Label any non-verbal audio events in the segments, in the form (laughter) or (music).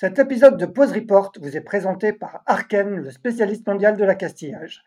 Cet épisode de Pause Report vous est présenté par Arken, le spécialiste mondial de la castillage.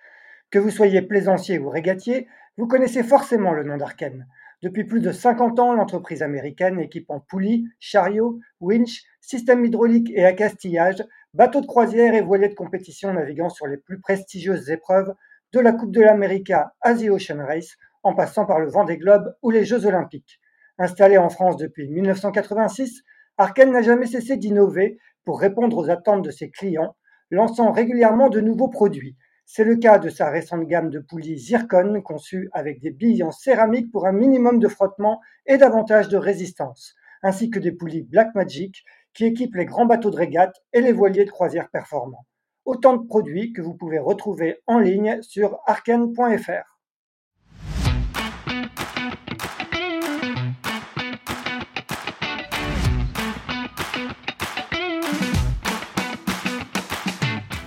Que vous soyez plaisancier ou régatier, vous connaissez forcément le nom d'Arken. Depuis plus de 50 ans, l'entreprise américaine équipe en poulies, chariots, winch, systèmes hydrauliques et accastillage, bateaux de croisière et voiliers de compétition naviguant sur les plus prestigieuses épreuves de la Coupe de l'América Asia Ocean Race en passant par le Vendée Globe ou les Jeux Olympiques. Installé en France depuis 1986, Arken n'a jamais cessé d'innover pour répondre aux attentes de ses clients, lançant régulièrement de nouveaux produits. C'est le cas de sa récente gamme de poulies Zircon conçue avec des billes en céramique pour un minimum de frottement et davantage de résistance, ainsi que des poulies Blackmagic qui équipent les grands bateaux de régate et les voiliers de croisière performants. Autant de produits que vous pouvez retrouver en ligne sur arken.fr.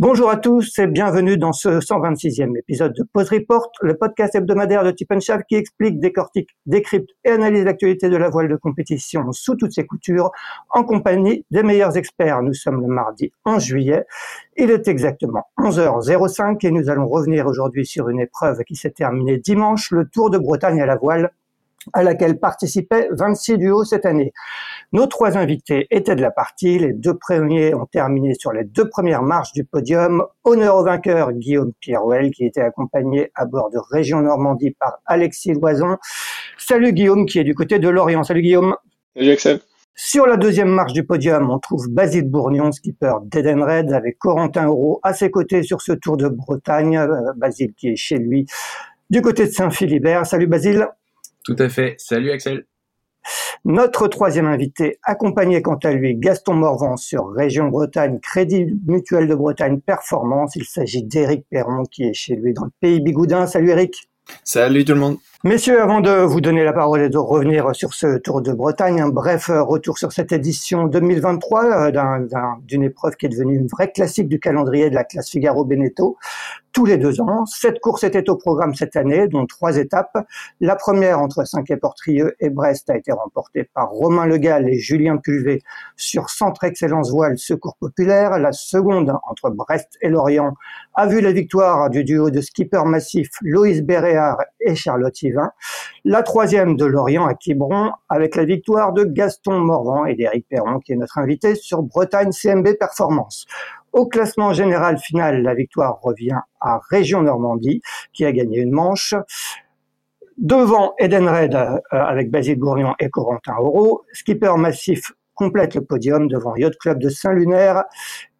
Bonjour à tous et bienvenue dans ce 126e épisode de Pause Report, le podcast hebdomadaire de Tip qui explique, décortique, décrypte et analyse l'actualité de la voile de compétition sous toutes ses coutures en compagnie des meilleurs experts. Nous sommes le mardi 11 juillet. Il est exactement 11h05 et nous allons revenir aujourd'hui sur une épreuve qui s'est terminée dimanche, le Tour de Bretagne à la voile à laquelle participaient 26 duos cette année. Nos trois invités étaient de la partie. Les deux premiers ont terminé sur les deux premières marches du podium. Honneur au vainqueur Guillaume Pirouel, qui était accompagné à bord de Région Normandie par Alexis Loison. Salut Guillaume, qui est du côté de Lorient. Salut Guillaume. Salut Axel. Sur la deuxième marche du podium, on trouve Basile Bourgnon, skipper d'Edenred, avec Corentin Euro à ses côtés sur ce Tour de Bretagne. Euh, Basile qui est chez lui du côté de Saint-Philibert. Salut Basile. Tout à fait. Salut Axel. Notre troisième invité, accompagné quant à lui Gaston Morvan sur Région Bretagne, Crédit Mutuel de Bretagne Performance. Il s'agit d'Éric Perron qui est chez lui dans le pays Bigoudin. Salut Éric. Salut tout le monde. Messieurs, avant de vous donner la parole et de revenir sur ce Tour de Bretagne, un bref retour sur cette édition 2023 euh, d'une épreuve qui est devenue une vraie classique du calendrier de la classe Figaro Beneteau tous les deux ans. Cette course était au programme cette année, dont trois étapes. La première entre Saint-Quay-Portrieux et Brest a été remportée par Romain Legal et Julien Pulvé sur Centre Excellence Voile Secours Populaire. La seconde entre Brest et Lorient a vu la victoire du duo de skipper massif Loïs Béréard et Charlotte La troisième de Lorient à Quiberon avec la victoire de Gaston Morvan et d'Éric Perron qui est notre invité sur Bretagne CMB Performance. Au classement général final, la victoire revient à Région Normandie, qui a gagné une manche. Devant Edenred euh, avec Basile Gourion et Corentin Auro, Skipper Massif complète le podium devant Yacht Club de Saint-Lunaire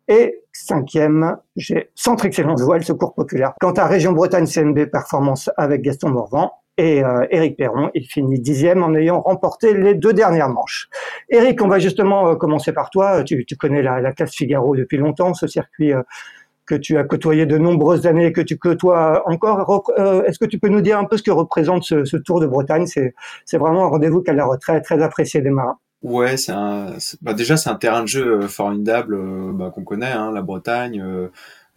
et cinquième, j'ai Centre Excellence Voile Secours Populaire. Quant à Région Bretagne CNB Performance avec Gaston Morvan, et euh, Eric Perron, il finit dixième en ayant remporté les deux dernières manches. Eric, on va justement euh, commencer par toi. Tu, connais la, la, classe Figaro depuis longtemps, ce circuit euh, que tu as côtoyé de nombreuses années, que tu côtoies encore. Euh, est-ce que tu peux nous dire un peu ce que représente ce, Tour de Bretagne? C'est vraiment un rendez-vous qui a très, apprécié des marins. Ouais, bah déjà c'est un terrain de jeu formidable bah, qu'on connaît, hein, la Bretagne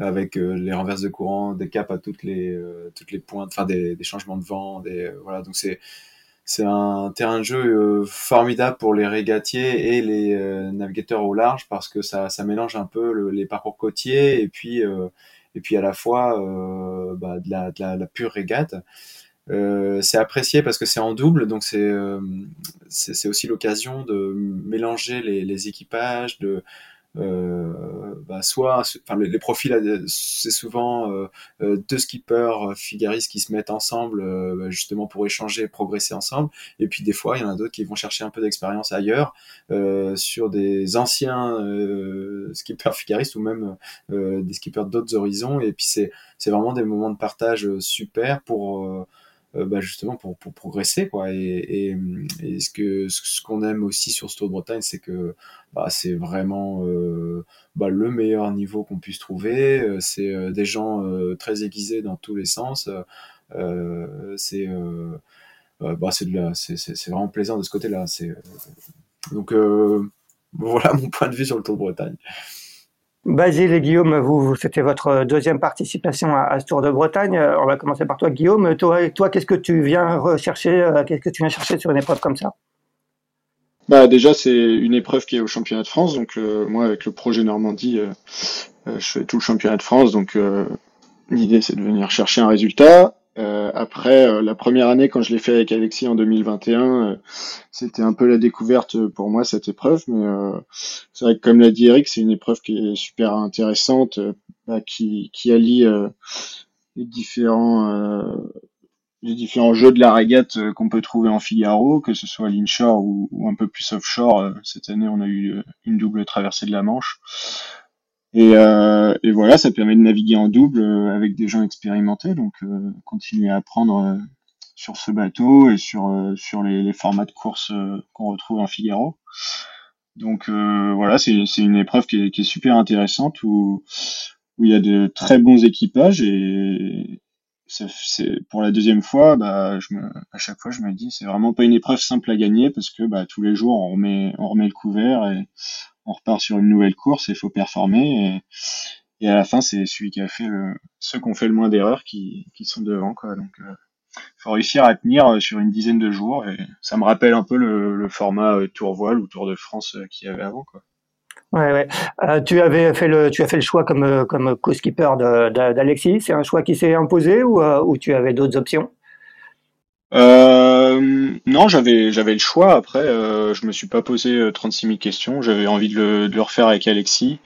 avec euh, les renverses de courant, des caps à toutes les euh, toutes les pointes, enfin des, des, changements de vent, euh, voilà. Donc c'est c'est un terrain de jeu formidable pour les régatiers et les navigateurs au large parce que ça, ça mélange un peu les parcours côtiers et puis et puis à la fois bah, de, la, pure régate. C'est apprécié parce que c'est en double, donc c'est aussi l'occasion de mélanger les, équipages, de bah, soit, enfin les, profils, c'est souvent euh, euh, deux skippers figaristes qui se mettent ensemble bah, justement pour échanger, progresser ensemble. Et puis des fois, il y en a d'autres qui vont chercher un peu d'expérience ailleurs sur des anciens skippers figaristes ou même des skippers d'autres horizons. Et puis c'est vraiment des moments de partage super pour bah, justement pour, pour progresser quoi et, et, ce que ce qu'on aime aussi sur ce Tour de Bretagne c'est que bah, c'est vraiment bah, le meilleur niveau qu'on puisse trouver c'est des gens très aiguisés dans tous les sens c'est bah, c'est c'est vraiment plaisant de ce côté-là. C'est donc (laughs) voilà mon point de vue sur le Tour de Bretagne. Basile et Guillaume, vous, c'était votre deuxième participation à, ce Tour de Bretagne. On va commencer par toi, Guillaume. Toi, toi qu'est-ce que tu viens rechercher euh, Qu'est-ce que tu viens chercher sur une épreuve comme ça? Bah déjà c'est une épreuve qui est au championnat de France donc euh, moi avec le projet Normandie euh, je fais tout le championnat de France donc l'idée c'est de venir chercher un résultat euh, après euh, la première année, quand je l'ai fait avec Alexis en 2021, euh, c'était un peu la découverte pour moi cette épreuve. Mais c'est vrai que comme l'a dit Eric, c'est une épreuve qui est super intéressante, bah, qui, qui allie les différents les différents jeux de la régate qu'on peut trouver en Figaro, que ce soit l'inshore ou, ou un peu plus offshore. Cette année, on a eu une double traversée de la Manche. Et, euh, et, voilà, ça permet de naviguer en double euh, avec des gens expérimentés, donc euh, continuer à apprendre euh, sur ce bateau et sur sur les, formats de course qu'on retrouve en Figaro. Donc voilà, c'est une épreuve qui est, qui est, super intéressante où où il y a de très bons équipages et c'est pour la deuxième fois, bah, je me, à chaque fois, je me dis, c'est vraiment pas une épreuve simple à gagner parce que bah, tous les jours, on remet, on remet le couvert et on repart sur une nouvelle course et il faut performer. Et, à la fin, c'est celui qui a fait le, ceux qui ont fait le moins d'erreurs qui, sont devant. Quoi. Donc, il euh, faut réussir à tenir euh, sur une dizaine de jours. Ça me rappelle un peu le, format euh, Tour Voile ou Tour de France qu'il y avait avant. Ouais, ouais. Tu as fait le choix comme co-skipper d'Alexis. C'est un choix qui s'est imposé ou tu avais d'autres options? Euh, non, j'avais le choix. Après, euh, je me suis pas posé 36 euh, 000 questions. J'avais envie de le, de refaire avec Alexis.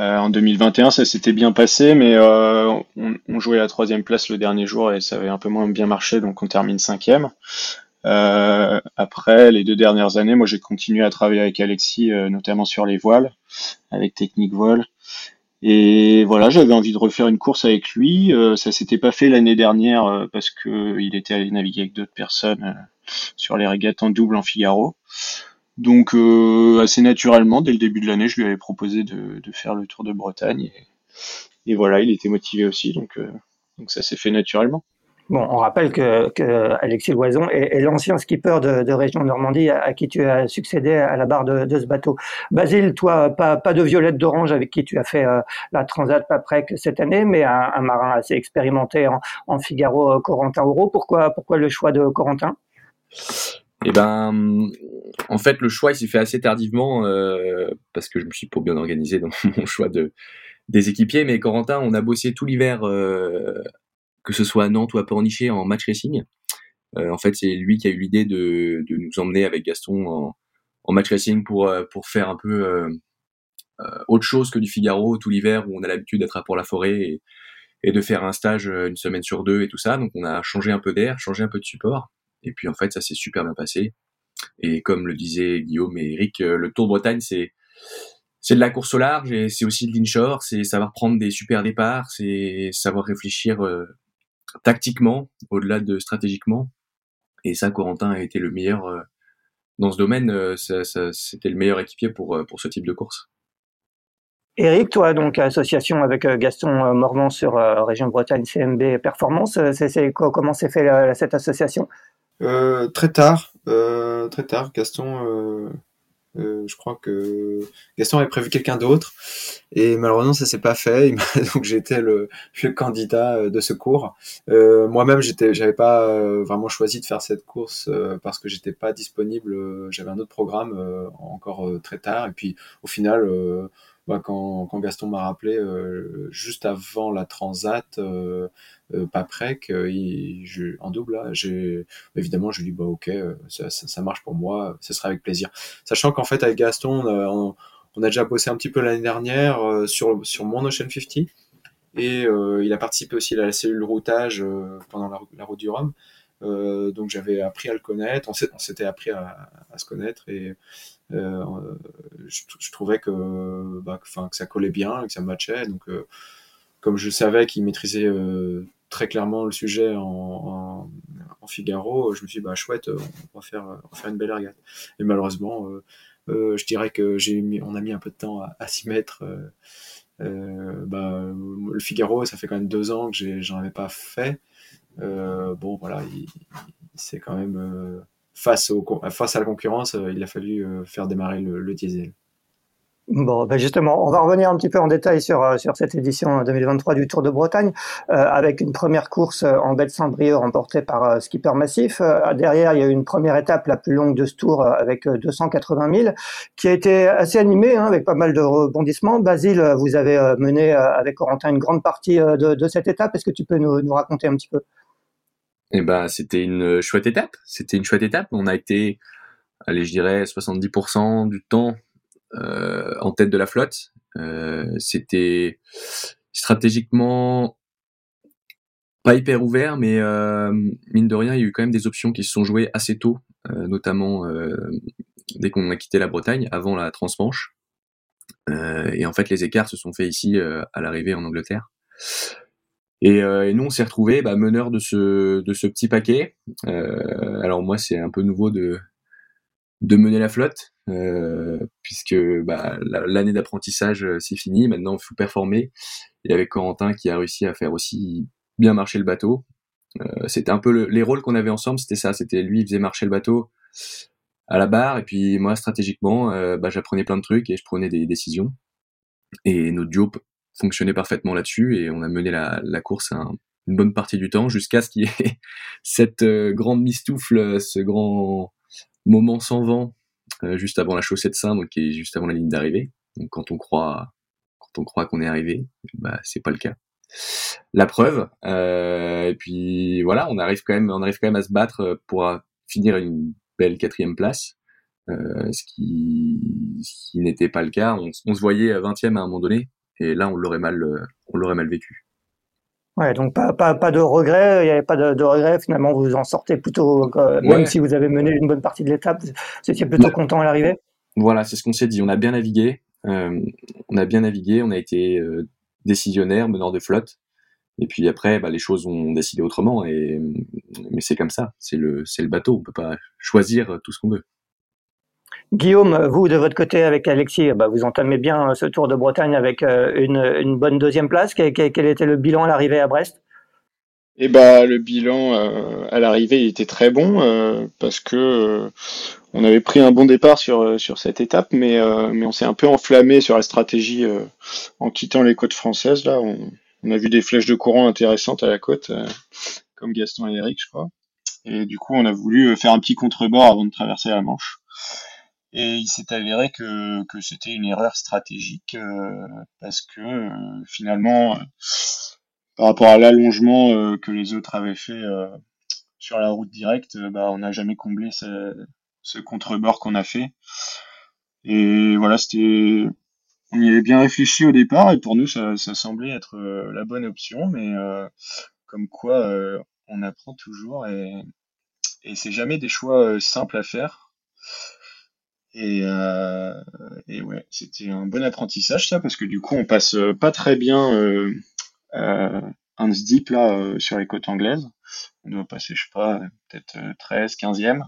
En 2021, ça s'était bien passé, mais on, jouait la troisième place le dernier jour et ça avait un peu moins bien marché, donc on termine cinquième. Après, les deux dernières années, moi j'ai continué à travailler avec Alexis, notamment sur les voiles, avec Technique Voile. Et voilà, j'avais envie de refaire une course avec lui. Euh, ça s'était pas fait l'année dernière euh, parce que il était allé naviguer avec d'autres personnes euh, sur les régates en double en Figaro. Donc assez naturellement, dès le début de l'année, je lui avais proposé de, faire le Tour de Bretagne. Et, voilà, il était motivé aussi, donc ça s'est fait naturellement. Bon, on rappelle que, Alexis Loison est, l'ancien skipper de, de, région Normandie à, qui tu as succédé à la barre de, ce bateau. Basile, toi, pas, de violette d'orange avec qui tu as fait euh, la Transat Paprec cette année, mais un, marin assez expérimenté en, Figaro euh, Corentin Euro. Pourquoi, pourquoi le choix de Corentin? Eh ben, en fait, le choix s'est fait assez tardivement euh, parce que je me suis pas bien organisé dans (laughs) mon choix de des équipiers. Mais Corentin, on a bossé tout l'hiver que ce soit à Nantes ou à Pornichet en match racing. Euh, en fait, c'est lui qui a eu l'idée de, nous emmener avec Gaston en, match racing pour, euh, pour faire un peu euh, autre chose que du Figaro tout l'hiver où on a l'habitude d'être à Port-la-Forêt et, et, de faire un stage une semaine sur deux et tout ça. Donc on a changé un peu d'air, changé un peu de support. Et puis en fait, ça s'est super bien passé. Et comme le disaient Guillaume et Eric, le Tour de Bretagne, c'est c'est de la course au large et c'est aussi de l'inshore, c'est savoir prendre des super départs, c'est savoir réfléchir tactiquement, au-delà de stratégiquement. Et ça, Corentin a été le meilleur euh, dans ce domaine. Euh, c'était le meilleur équipier pour, euh, pour ce type de course. Eric, toi, donc association avec Gaston Morvan sur Région Bretagne CMB Performance, c'est, comment s'est fait cette association? Très tard, très tard. Gaston euh, je crois que Gaston avait prévu quelqu'un d'autre et malheureusement ça s'est pas fait. (laughs) Donc j'étais le, le, candidat euh, de ce cours. Euh, Moi-même j'étais, j'avais pas euh, vraiment choisi de faire cette course parce que j'étais pas disponible. J'avais un autre programme encore très tard et puis au final bah, quand, Gaston m'a rappelé euh, juste avant la Transat, euh, euh, euh, je, en double, évidemment je lui dis bah ok, ça, marche pour moi, ce sera avec plaisir. Sachant qu'en fait avec Gaston, on, a déjà bossé un petit peu l'année dernière sur sur mon Ocean 50 et il a participé aussi à la cellule routage pendant la, la, route du Rhum. Donc j'avais appris à le connaître, on s'était appris à, à, se connaître et euh, je, trouvais que, bah, que, ça collait bien, que ça matchait. Donc, euh, comme je savais qu'il maîtrisait euh, très clairement le sujet en, en, Figaro, je me suis dit, bah chouette, on va faire, faire une belle régate. Et malheureusement, je dirais que a mis un peu de temps à, s'y mettre. bah, le Figaro, ça fait quand même deux ans que j'en avais pas fait. bon, voilà, c'est quand même face, à la concurrence, il a fallu faire démarrer le diesel. Bon, ben justement, on va revenir un petit peu en détail sur, euh, cette édition 2023 du Tour de Bretagne, euh, avec une première course euh, en baie de Saint-Brieuc remportée par Skipper Massif. derrière, il y a eu une première étape, la plus longue de ce tour, avec 280 000, qui a été assez animée, hein, avec pas mal de rebondissements. Basile, vous avez mené avec Corentin une grande partie de, cette étape. Est-ce que tu peux nous raconter un petit peu? Eh ben, c'était une chouette étape. C'était une chouette étape. On a été, allez, je dirais, 70% du temps euh, en tête de la flotte. Euh, c'était stratégiquement pas hyper ouvert, mais euh, mine de rien, il y a eu quand même des options qui se sont jouées assez tôt, notamment dès qu'on a quitté la Bretagne, avant la Transmanche. et en fait, les écarts se sont faits ici à l'arrivée en Angleterre. Et, nous, on s'est retrouvé bah, meneur de ce de ce petit paquet. alors moi, c'est un peu nouveau de de mener la flotte, euh, puisque bah, l'année d'apprentissage euh, c'est fini, maintenant il faut performer. Et avec Corentin qui a réussi à faire aussi bien marcher le bateau, euh, c'était un peu les rôles qu'on avait ensemble, c'était ça, c'était lui il faisait marcher le bateau à la barre, et puis moi stratégiquement, bah, j'apprenais plein de trucs et je prenais des décisions. Et notre duo fonctionnait parfaitement là-dessus, et on a mené la, course une bonne partie du temps jusqu'à ce qu'il y ait (laughs) cette grande mistoufle, ce grand moment sans vent euh, juste avant la chaussée de Saint, qui est juste avant la ligne d'arrivée. Donc quand on croit, quand on croit qu'on est arrivé, bah c'est pas le cas. La preuve, euh, et puis voilà, on arrive quand même, on arrive quand même à se battre pour finir une belle quatrième place, euh, ce qui, qui n'était pas le cas. On, se voyait à 20e à un moment donné, et là on l'aurait mal, on l'aurait mal vécu. Ouais, donc pas, pas, pas de regret, il n'y avait pas de, de regret, finalement vous en sortez plutôt, euh, même si vous avez mené une bonne partie de l'étape, vous étiez plutôt content à l'arrivée. Voilà, c'est ce qu'on s'est dit, on a bien navigué, euh, on a bien navigué, on a été euh, décisionnaire, meneur de flotte, et puis après, bah, les choses ont décidé autrement, et, mais c'est comme ça, c'est le, c'est le bateau, on peut pas choisir tout ce qu'on veut. Guillaume, vous de votre côté avec Alexis, bah, vous entamez bien ce Tour de Bretagne avec euh, une, bonne deuxième place. Quel, était le bilan à l'arrivée à Brest? Eh bah, le bilan euh, à l'arrivée était très bon euh, parce que on avait pris un bon départ sur sur cette étape, mais mais on s'est un peu enflammé sur la stratégie en quittant les côtes françaises. Là, on, on, a vu des flèches de courant intéressantes à la côte, comme Gaston et Eric, je crois. Et du coup, on a voulu faire un petit contrebord avant de traverser la Manche. Et il s'est avéré que, que c'était une erreur stratégique euh, parce que euh, finalement, euh, par rapport à l'allongement que les autres avaient fait sur la route directe, bah, on n'a jamais comblé ce, ce contrebord qu'on a fait. Et voilà, c'était, on y avait bien réfléchi au départ et pour nous ça, ça semblait être la bonne option, mais comme quoi on apprend toujours et, et c'est jamais des choix simples à faire. Et, euh, ouais, c'était un bon apprentissage ça, parce que du coup on passe euh, pas très bien euh, euh, un deep là euh, sur les côtes anglaises. On doit passer, je sais pas, peut-être 13, 15e.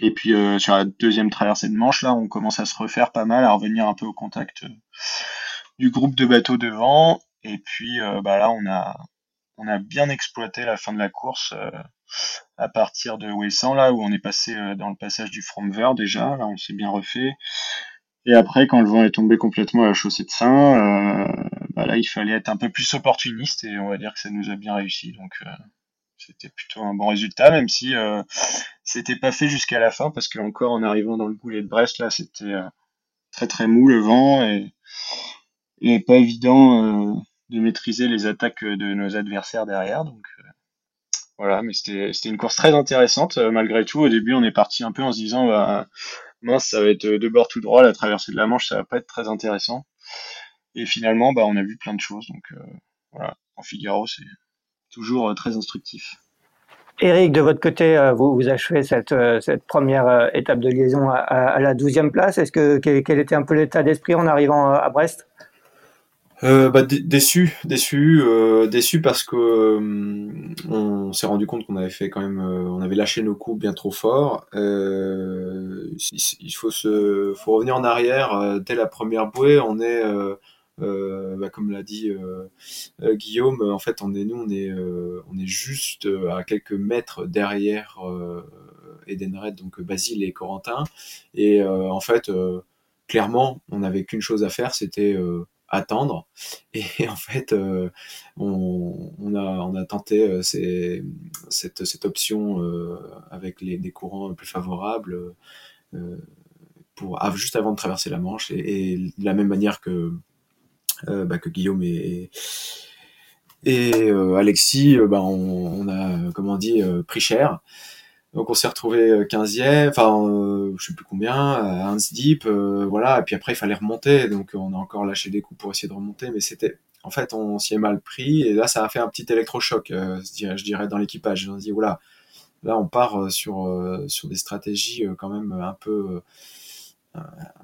Et puis sur la deuxième traversée de Manche, là, on commence à se refaire pas mal, à revenir un peu au contact du groupe de bateaux devant. Et puis bah là, on a on a bien exploité la fin de la course à partir de Wesson, là où on est passé euh, dans le passage du Fromver déjà, là on s'est bien refait. Et après, quand le vent est tombé complètement à la chaussée de Saint, euh, bah là il fallait être un peu plus opportuniste et on va dire que ça nous a bien réussi. Donc euh, c'était plutôt un bon résultat, même si euh, c'était pas fait jusqu'à la fin parce que encore en arrivant dans le goulet de Brest, là c'était très très mou le vent et, et pas évident de maîtriser les attaques de nos adversaires derrière. Donc voilà, mais c'était une course très intéressante euh, malgré tout. Au début, on est parti un peu en se disant, bah, mince, ça va être de bord tout droit, la traversée de la Manche, ça va pas être très intéressant. Et finalement, bah, on a vu plein de choses. Donc euh, voilà, en Figaro, c'est toujours euh, très instructif. Eric, de votre côté, vous, vous achevez cette, première étape de liaison à, la 12e place. Est-ce que quel était un peu l'état d'esprit en arrivant à Brest? Euh, bah, déçu, déçu, euh, déçu parce que euh, on s'est rendu compte qu'on avait fait quand même, on avait lâché nos coups bien trop fort. il faut se, faut revenir en arrière. dès la première bouée, on est, bah, comme l'a dit Guillaume, en fait, on est nous, on est, on est juste à quelques mètres derrière Edenred, donc Basile et Corentin. Et en fait, clairement, on n'avait qu'une chose à faire, c'était attendre. (laughs) Et en fait, euh, on, a, on a tenté euh, cette, cette option euh, avec les, des courants plus favorables pour, juste avant de traverser la Manche. Et, de la même manière que, bah, que Guillaume et, et Alexis, bah, on, a, comment dit, pris cher. Donc on s'est retrouvé 15e, enfin euh, je sais plus combien, à Deep, euh, voilà. Et puis après il fallait remonter, donc on a encore lâché des coups pour essayer de remonter, mais c'était, en fait, on s'y est mal pris. Et là ça a fait un petit électrochoc, euh, je, dirais, dans l'équipage. On dit voilà, là on part sur sur des stratégies quand même un peu,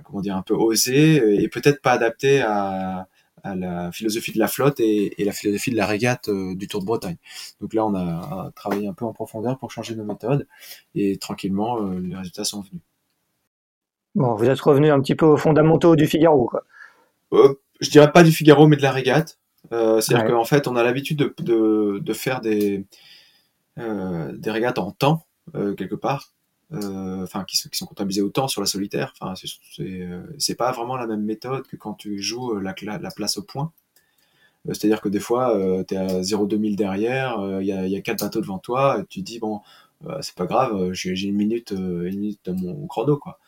comment dire, un peu osées et peut-être pas adaptées à à la philosophie de la flotte et, la philosophie de la régate euh, du Tour de Bretagne. Donc là, on a, travaillé un peu en profondeur pour changer nos méthodes et tranquillement, euh, les résultats sont venus. Bon, vous êtes revenu un petit peu aux fondamentaux du Figaro, quoi. Euh, je dirais pas du Figaro, mais de la régate. C'est-à-dire qu'en fait, on a l'habitude de, de, faire des, des régates en temps, quelque part. Euh, enfin qui, sont comptabilisés autant sur la solitaire. Enfin, euh, c'est pas vraiment la même méthode que quand tu joues euh, la, la place au point. C'est-à-dire que des fois, tu es à 0,2000 derrière, il y, a, quatre bateaux devant toi, et tu dis, bon, c'est pas grave, j'ai une minute, une minute dans mon chrono, quoi.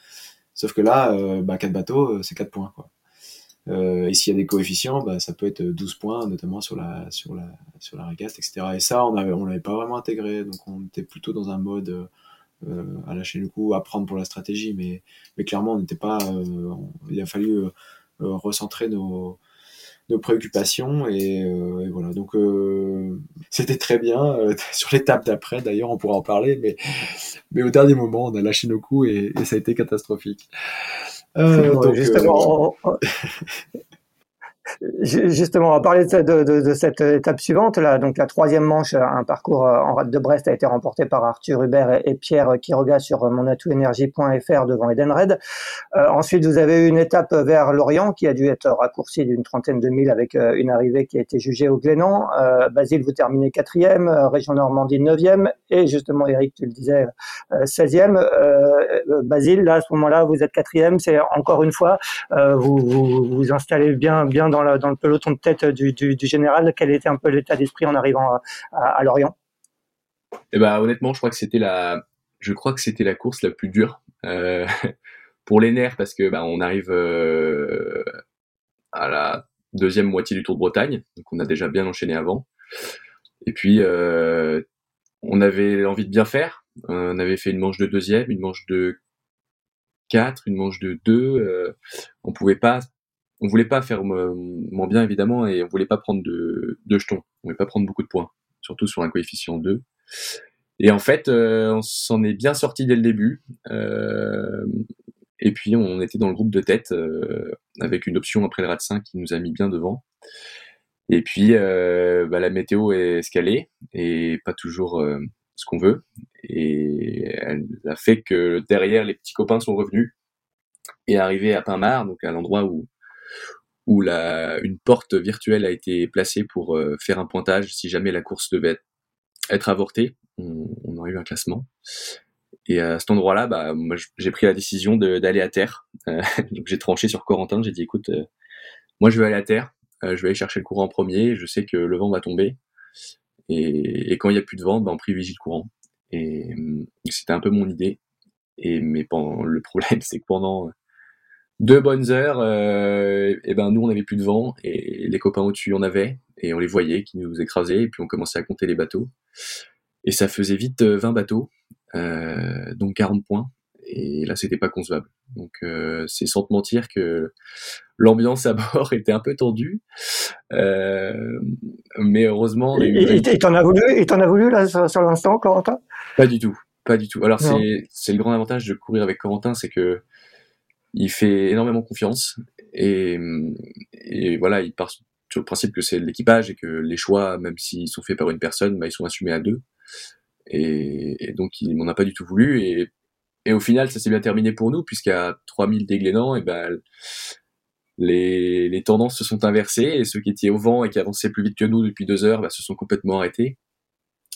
Sauf que là, bah, 4 bateaux, c'est 4 points, quoi. et s'il y a des coefficients, bah, ça peut être 12 points, notamment sur la, sur la, sur la etc. Et ça, on avait, on l'avait pas vraiment intégré, donc on était plutôt dans un mode à lâcher le coup, à prendre pour la stratégie, mais, mais clairement, on n'était pas. Euh, il a fallu euh, recentrer nos, nos préoccupations et, voilà. Donc c'était très bien (laughs) sur l'étape d'après. D'ailleurs on pourra en parler mais mais au dernier moment on a lâché nos coups et, ça a été catastrophique. Donc, justement, (laughs) Justement, on va parler de, cette étape suivante. Donc la troisième manche, un parcours euh, en rade de Brest a été remporté par Arthur Hubert et, Pierre Quiroga sur monatouenergie.fr devant Edenred. Euh, ensuite, vous avez eu une étape vers Lorient qui a dû être raccourcie d'une trentaine de milles avec euh, une arrivée qui a été jugée au Glénan. Euh, Basile, vous terminez quatrième, Région Normandie neuvième et justement, Eric, tu le disais, seizième. Basile, là, à ce moment-là, vous êtes quatrième. C'est encore une fois, vous, vous vous installez bien, bien dans dans le, peloton de tête du, général, quel était un peu l'état d'esprit en arrivant à, Lorient? Eh ben, honnêtement, je crois que c'était la, je crois que c'était la course la plus dure euh, (laughs) pour les nerfs parce que bah, on arrive euh, à la deuxième moitié du Tour de Bretagne, donc on a déjà bien enchaîné avant. Et puis euh, on avait envie de bien faire. On avait fait une manche de deuxième, une manche de 4, une manche de 2. on pouvait pas on voulait pas faire moins bien évidemment et on voulait pas prendre de, jetons, on voulait pas prendre beaucoup de points, surtout sur un coefficient 2. Et en fait, euh, on s'en est bien sorti dès le début. Euh, et puis on était dans le groupe de tête euh, avec une option après le RAD 5 qui nous a mis bien devant. Et puis bah, la météo est escalée et pas toujours ce qu'on veut. Et elle a fait que derrière les petits copains sont revenus et arrivé à Pinmar, donc à l'endroit où où la, une porte virtuelle a été placée pour euh, faire un pointage si jamais la course devait être, avortée. On, on, aurait eu un classement. Et à cet endroit-là, bah, moi, j'ai pris la décision d'aller à terre. Euh, (laughs) donc j'ai tranché sur Corentin. J'ai dit, écoute, euh, moi je vais aller à terre. je vais aller chercher le courant en premier. Je sais que le vent va tomber. Et, quand il n'y a plus de vent, bah, on privilégie le courant. Et c'était un peu mon idée. Et mais pendant, le problème, (laughs) c'est que pendant deux bonnes heures, euh, et ben nous on avait plus de vent et les copains au-dessus en avaient et on les voyait qui nous écrasaient et puis on commençait à compter les bateaux et ça faisait vite 20 euh, bateaux, euh, donc 40 points et là c'était pas concevable. Donc euh, c'est sans te mentir que l'ambiance à bord (laughs) était un peu tendue, euh, mais heureusement. Et t'en as voulu, et t'en as voulu là sur, sur l'instant, Corentin? Pas du tout, pas du tout. Alors c'est le grand avantage de courir avec Corentin, c'est que il fait énormément confiance et, voilà, il part sur le principe que c'est l'équipage et que les choix, même s'ils sont faits par une personne, bah, ils sont assumés à deux. Et, donc il m'en a pas du tout voulu. Et, et au final, ça s'est bien terminé pour nous, puisqu'à 3000 déglénants, et ben les, les tendances se sont inversées et ceux qui étaient au vent et qui avançaient plus vite que nous depuis deux heures bah, se sont complètement arrêtés.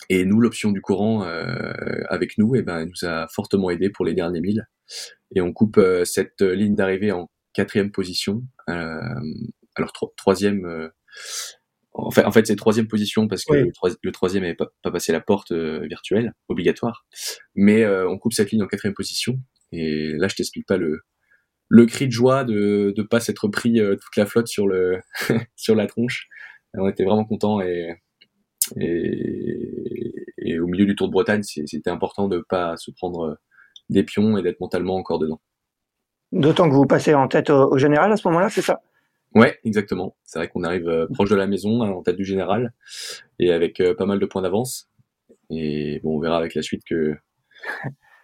Et nous, l'option du courant euh, avec nous, et ben, nous a fortement aidé pour les derniers milles. Et on coupe euh, cette ligne d'arrivée en quatrième position. Euh, alors troisième. Euh, en fait, en fait c'est troisième position parce que le, troisième n'avait pas, pas, passé la porte virtuelle obligatoire. Mais on coupe cette ligne en quatrième position. Et là, je t'explique pas le, le cri de joie de ne pas s'être pris euh, toute la flotte sur le (laughs) sur la tronche. On était vraiment contents et, et, et au milieu du Tour de Bretagne, c'était important de pas se prendre euh, des pions et d'être mentalement encore dedans. D'autant que vous passez en tête au, général à ce moment-là, c'est ça? Ouais, exactement. C'est vrai qu'on arrive euh, proche de la maison, hein, en tête du général, et avec pas mal de points d'avance. Et bon, on verra avec la suite que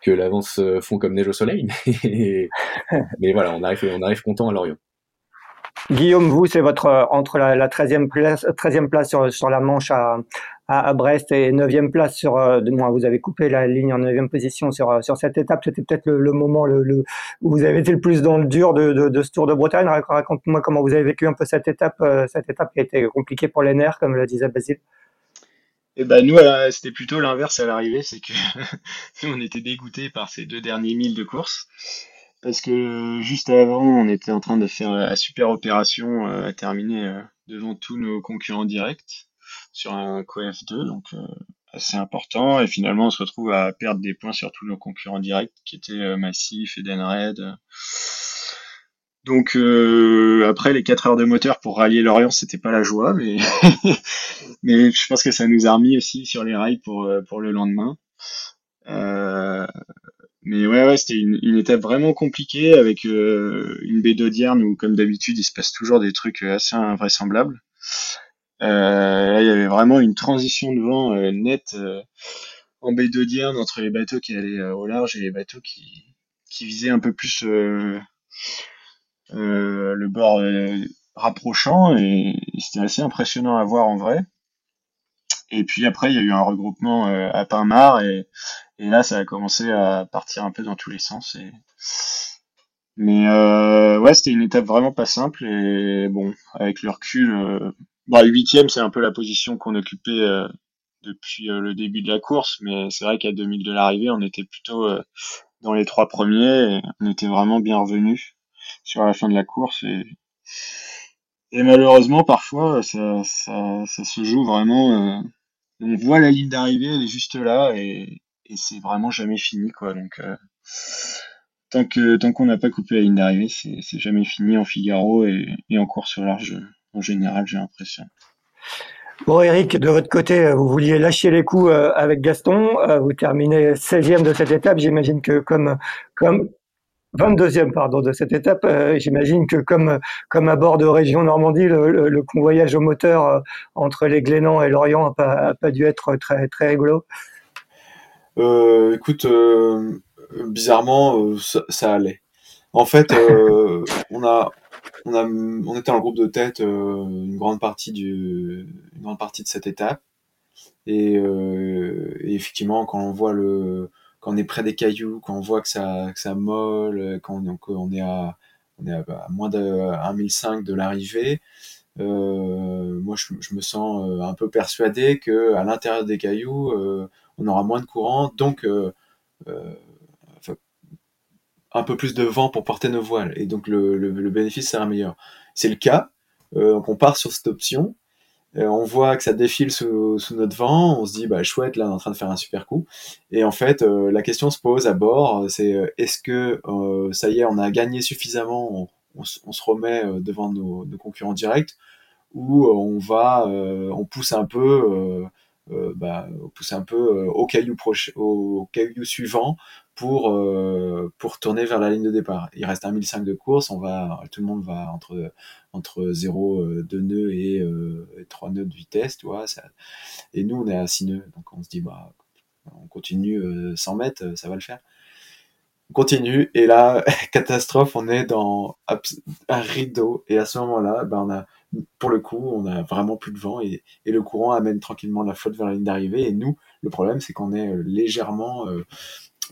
que l'avance euh, fond comme neige au soleil. Mais, (laughs) voilà, on arrive, on arrive content à Lorient. Guillaume, vous, c'est votre euh, entre la, 13e place, 13e place sur, la Manche à, Brest et 9e place sur. Euh, moi, vous avez coupé la ligne en 9e position sur, sur cette étape. C'était peut-être le, moment où vous avez été le plus dans le dur de, ce Tour de Bretagne. Raconte-moi comment vous avez vécu un peu cette étape, cette étape qui a été compliquée pour les nerfs, comme le disait Basile. Et ben nous, c'était plutôt l'inverse à l'arrivée, c'est que (laughs) nous, on était dégoûtés par ces deux derniers milles de course. Parce que juste avant, on était en train de faire la super opération euh, à terminer euh, devant tous nos concurrents directs sur un CoF 2, donc euh, assez important. Et finalement, on se retrouve à perdre des points sur tous nos concurrents directs qui étaient Massif, Edenred, donc euh, après les 4 heures de moteur pour rallier Lorient, c'était pas la joie, (laughs) mais je pense que ça nous a remis aussi sur les rails pour euh, pour le lendemain. Euh, mais ouais, ouais, c'était une, étape vraiment compliquée avec une baie d'Audierne où, comme d'habitude, il se passe toujours des trucs assez invraisemblables. là, il y avait vraiment une transition de vent nette en baie d'Audierne entre les bateaux qui allaient au large et les bateaux qui, qui visaient un peu plus euh, le bord euh, rapprochant et c'était assez impressionnant à voir en vrai. Et puis après, il y a eu un regroupement euh, à Pinmar et, et là, ça a commencé à partir un peu dans tous les sens. Et... Mais euh, ouais, c'était une étape vraiment pas simple et bon, avec le recul, euh... bon, huitième, c'est un peu la position qu'on occupait depuis le début de la course, mais c'est vrai qu'à 2000 de l'arrivée, on était plutôt dans les trois premiers et on était vraiment bien revenus sur la fin de la course et, et malheureusement parfois ça, ça, ça se joue vraiment euh, on voit la ligne d'arrivée elle est juste là et, et c'est vraiment jamais fini quoi donc euh, tant que tant qu'on n'a pas coupé la ligne d'arrivée c'est, jamais fini en Figaro et, et en course au large en général j'ai l'impression Bon, Eric, de votre côté, vous vouliez lâcher les coups euh, avec Gaston. Vous terminez 16e de cette étape. J'imagine que comme, comme, 22e pardon, de cette étape. Euh, j'imagine que comme, comme à bord de Région Normandie, le, le, convoyage au moteur euh, entre les Glénans et Lorient n'a pas, pas, dû être très, très rigolo. Euh, écoute, bizarrement, ça, allait. En fait, (laughs) on a, on a, on était le groupe de tête une grande partie du, une grande partie de cette étape. Et, et effectivement, quand on voit le, quand on est près des cailloux, quand on voit que ça, que ça molle, quand on, on est à, on est à, moins de 1005 de l'arrivée, euh, moi je, je, me sens euh, un peu persuadé que à l'intérieur des cailloux, euh, on aura moins de courant, donc euh, euh un peu plus de vent pour porter nos voiles, et donc le, bénéfice sera meilleur. C'est le cas, donc on part sur cette option, euh, on voit que ça défile sous, notre vent, on se dit bah chouette là on est en train de faire un super coup et en fait euh, la question se pose à bord c'est euh, est-ce que ça y est on a gagné suffisamment on, se remet devant nos, concurrents directs ou on va on pousse un peu bah, pousse un peu au caillou proche au caillou suivant pour euh, pour tourner vers la ligne de départ. Il reste un 1005 de course, on va tout le monde va entre entre 0 2 nœuds et, euh, 3 nœuds de vitesse, tu et nous on est à 6 nœuds. Donc on se dit bah on continue 100 euh, mètres, ça va le faire. On continue et là (laughs) catastrophe, on est dans un rideau et à ce moment-là, ben on a pour le coup, on a vraiment plus de vent et, le courant amène tranquillement la flotte vers la ligne d'arrivée. Et nous, le problème, c'est qu'on est légèrement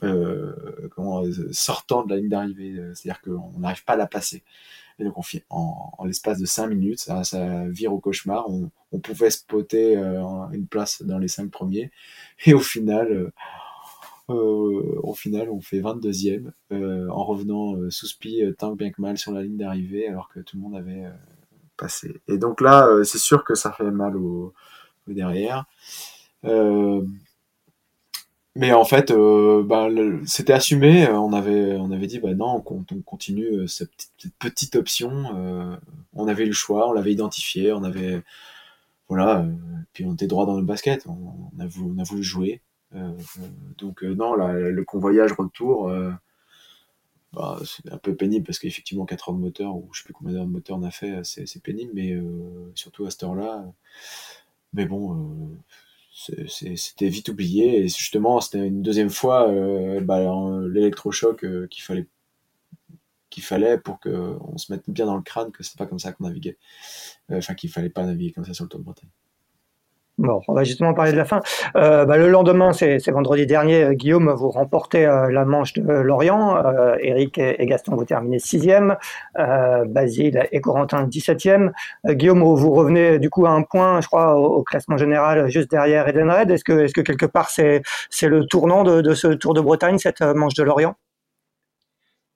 euh, comment, sortant de la ligne d'arrivée, c'est-à-dire qu'on n'arrive pas à la passer. Et donc on fait en, l'espace de 5 minutes, ça, vire au cauchemar. On, pouvait spotter euh, une place dans les 5 premiers. Et au final, euh, euh, au final, on fait 22e euh, en revenant euh, sous spi tant bien que mal sur la ligne d'arrivée alors que tout le monde avait Et donc là, c'est sûr que ça fait mal au, au derrière. mais en fait, bah, c'était assumé. On avait, on avait dit, bah non, on, on continue cette petite, petite option. on avait le choix, on l'avait identifié, on avait, voilà. puis on était droit dans le basket. On, a, voulu, on a voulu jouer. Euh, donc euh, non, le convoyage retour, euh, bah, c'est un peu pénible parce qu'effectivement 4 heures de moteur ou je sais plus combien d'heures de moteur on a fait, c'est pénible, mais surtout à cette heure-là. mais bon, c'était vite oublié et justement c'était une deuxième fois bah, l'électrochoc qu'il fallait qu'il fallait pour qu'on se mette bien dans le crâne que c'est pas comme ça qu'on naviguait. Enfin, qu'il fallait pas naviguer comme ça sur le Tour de Bretagne. Bon, on va justement parler de la fin. Euh, bah, le lendemain, c'est vendredi dernier, euh, Guillaume, vous remportez euh, la manche de Lorient. Euh, Eric et, Gaston, vous terminez sixième. Euh, Basile et Corentin, dix-septième. Euh, Guillaume, vous revenez du coup à un point, je crois, au, au classement général, juste derrière Edenred. Est-ce que, est -ce que quelque part, c'est le tournant de, de, ce Tour de Bretagne, cette manche de Lorient?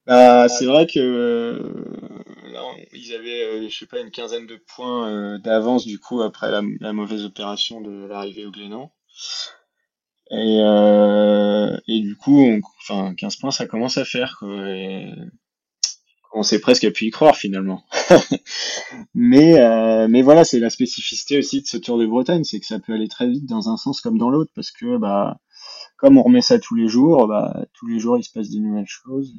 Bah, C'est vrai que là, ils avaient, euh, je sais pas, une quinzaine de points euh, d'avance du coup après la, la, mauvaise opération de l'arrivée au Glénan. Et, euh, et du coup, on, enfin, 15 points, ça commence à faire. Quoi, et on s'est presque à pu y croire finalement. (laughs) mais, euh, mais voilà, c'est la spécificité aussi de ce Tour de Bretagne, c'est que ça peut aller très vite dans un sens comme dans l'autre, parce que bah, comme on remet ça tous les jours, bah, tous les jours il se passe des nouvelles choses.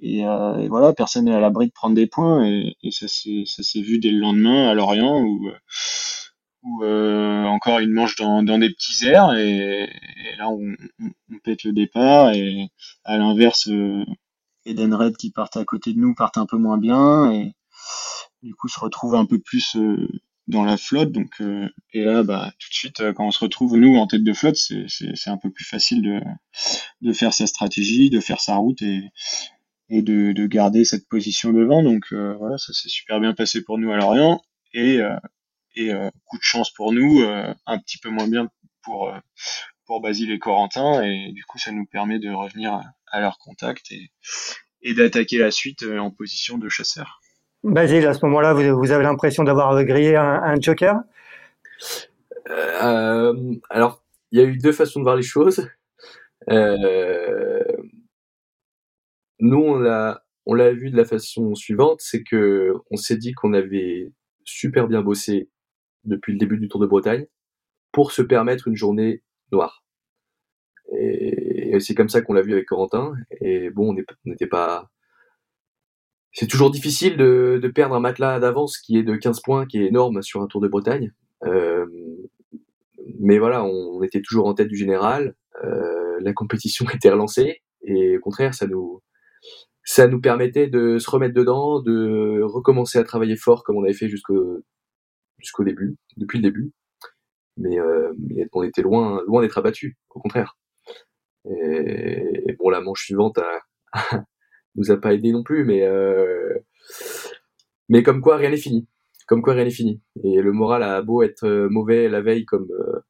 Et, euh, et, voilà, personne n'est à l'abri de prendre des points et, ça s'est vu dès le lendemain à Lorient où, euh, encore une manche dans, des petits airs et, là on, pète le départ et à l'inverse euh, Eden Red qui partent à côté de nous partent un peu moins bien et du coup se retrouve un peu plus dans la flotte. Donc et là bah tout de suite quand on se retrouve nous en tête de flotte c'est un peu plus facile de, de faire sa stratégie de faire sa route et et de, de, garder cette position devant. Donc euh, voilà, ça s'est super bien passé pour nous à Lorient et, euh, et euh, coup de chance pour nous, euh, un petit peu moins bien pour pour Basile et Corentin et du coup ça nous permet de revenir à, à leur contact et, et d'attaquer la suite en position de chasseur. Basile, à ce moment-là, vous, vous avez l'impression d'avoir grillé un, un joker? Alors, il y a eu deux façons de voir les choses. Euh, nous, on l'a, on l'a vu de la façon suivante, c'est que on s'est dit qu'on avait super bien bossé depuis le début du Tour de Bretagne pour se permettre une journée noire. Et, c'est comme ça qu'on l'a vu avec Corentin. Et bon, on n'était pas. C'est toujours difficile de, perdre un matelas d'avance qui est de 15 points, qui est énorme sur un Tour de Bretagne. Euh, mais voilà, on, on, était toujours en tête du général. Euh, la compétition (laughs) était relancée. Et au contraire, ça nous, ça nous permettait de se remettre dedans, de recommencer à travailler fort comme on avait fait jusqu'au début, depuis le début. Mais, euh, on était loin, d'être abattu, au contraire. Et, bon, la manche suivante a, (laughs) nous a pas aidé non plus, mais euh, mais comme quoi rien n'est fini, comme quoi rien n'est fini. Et le moral a beau être mauvais la veille, comme euh,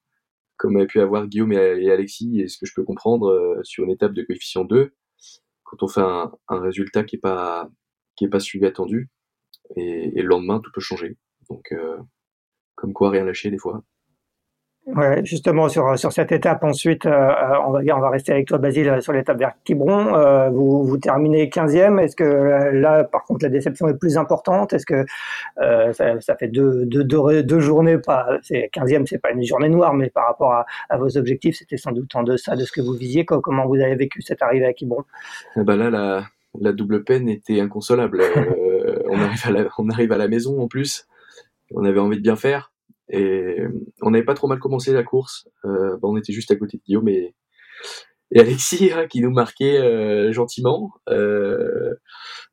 comme avait pu avoir Guillaume et, et Alexis, et ce que je peux comprendre euh, sur une étape de coefficient 2 quand on fait un, résultat qui est pas qui est pas suivi attendu et, et, le lendemain tout peut changer. Donc euh, comme quoi rien lâcher des fois Justement sur sur cette étape ensuite, euh, on va on va rester avec toi Basile sur l'étape vers Quiberon. Euh, vous vous terminez 15e. Est-ce que là, par contre, la déception est plus importante? Est-ce que euh, ça, fait deux, deux, deux, deux journées pas C'est 15e, c'est pas une journée noire, mais par rapport à, vos objectifs, c'était sans doute en deçà de ce que vous visiez. Comment vous avez vécu cette arrivée à Quiberon? Eh ben là, la, double peine était inconsolable. Euh, on arrive on arrive à la maison en plus. On avait envie de bien faire et on n'avait pas trop mal commencé la course. Euh, bah on était juste à côté de Guillaume et, et Alexis hein, qui nous marquait euh, gentiment. Euh,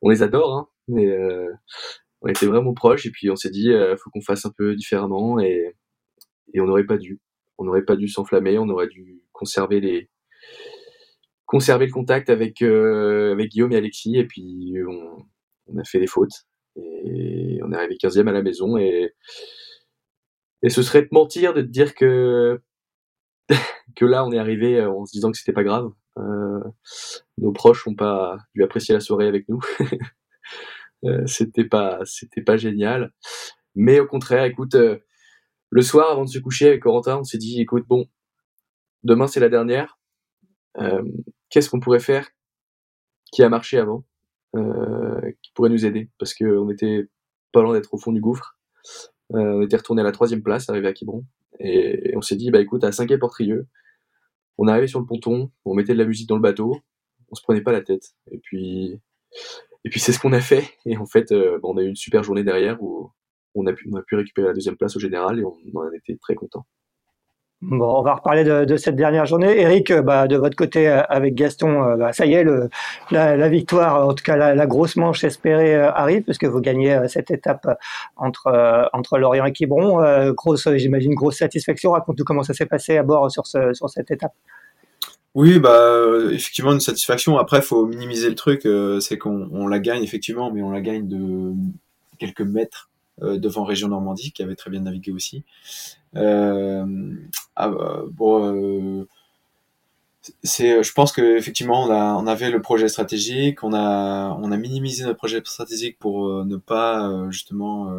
on les adore, hein, mais euh, on était vraiment proches. Et puis on s'est dit euh, faut qu'on fasse un peu différemment. Et, on n'aurait pas dû. On n'aurait pas dû s'enflammer, on aurait dû conserver les conserver le contact avec euh, avec Guillaume et Alexis. Et puis on, on, a fait des fautes. Et on est arrivé 15e à la maison. Et et ce serait de mentir de te dire que (laughs) que là on est arrivé en se disant que c'était pas grave. Euh, nos proches n'ont pas dû apprécier la soirée avec nous. (laughs) Euh, c'était pas c'était pas génial mais au contraire écoute euh, le soir avant de se coucher avec Corentin on s'est dit écoute bon demain c'est la dernière euh, qu'est-ce qu'on pourrait faire qui a marché avant qui pourrait nous aider? Parce que on était pas loin d'être au fond du gouffre on était retourné à la troisième place arrivé à Quiberon et, on s'est dit bah écoute à 5 Portrieux on arrivait sur le ponton on mettait de la musique dans le bateau on se prenait pas la tête et puis et puis c'est ce qu'on a fait. Et en fait, euh, on a eu une super journée derrière où on a pu, pu récupérer la deuxième place au général et on en été très content. Bon, on va reparler de, cette dernière journée. Eric, euh, bah, de votre côté, euh, avec Gaston, bah, ça y est, la, victoire, en tout cas la, grosse manche espérée arrive, puisque vous gagnez cette étape entre, Lorient et Quiberon. grosse, j'imagine, grosse satisfaction. Raconte-nous comment ça s'est passé à bord sur, ce, sur cette étape. Oui, bah effectivement une satisfaction. Après, faut minimiser le truc, euh, c'est qu'on on la gagne effectivement, mais on la gagne de quelques mètres euh, devant Région Normandie, qui avait très bien navigué aussi. Euh, ah, bah, bon, c'est, je pense que effectivement on, on avait le projet stratégique, on a, on a minimisé notre projet stratégique pour ne pas justement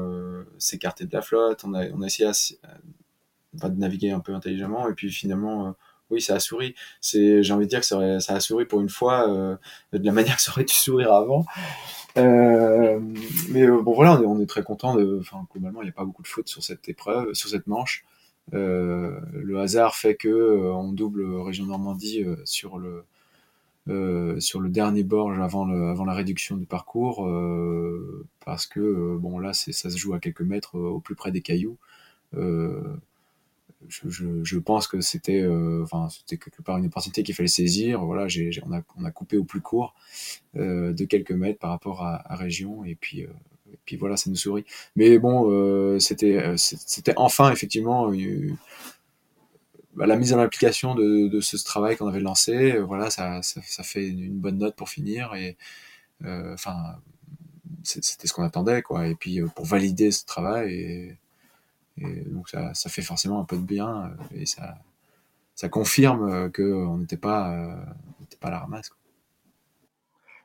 s'écarter de la flotte. On a, on a essayé de naviguer un peu intelligemment, et puis finalement oui, ça a souri. C'est, j'ai envie de dire que ça, ça a souri pour une fois euh, de la manière que ça aurait dû sourire avant. Euh, mais euh, bon, voilà, on est, très content. Enfin, globalement, il n'y a pas beaucoup de fautes sur cette épreuve, sur cette manche. Le hasard fait que on double région Normandie sur le sur le dernier bord avant le, avant la réduction du parcours parce que bon là, c'est, ça se joue à quelques mètres au plus près des cailloux. Je, pense que c'était euh, enfin quelque part une opportunité qu'il fallait saisir. Voilà j'ai, on, a, on a coupé au plus court euh, de quelques mètres par rapport à, à région. Et puis euh, et puis voilà ça nous sourit. Mais bon c'était enfin effectivement bah, la mise en application de, de ce travail qu'on avait lancé. Voilà ça, ça, ça, fait une bonne note pour finir. Et enfin c'était ce qu'on attendait quoi. Et puis pour valider ce travail et et donc ça, fait forcément un peu de bien euh, et ça, confirme euh, qu'on n'était pas, euh, pas la ramasse.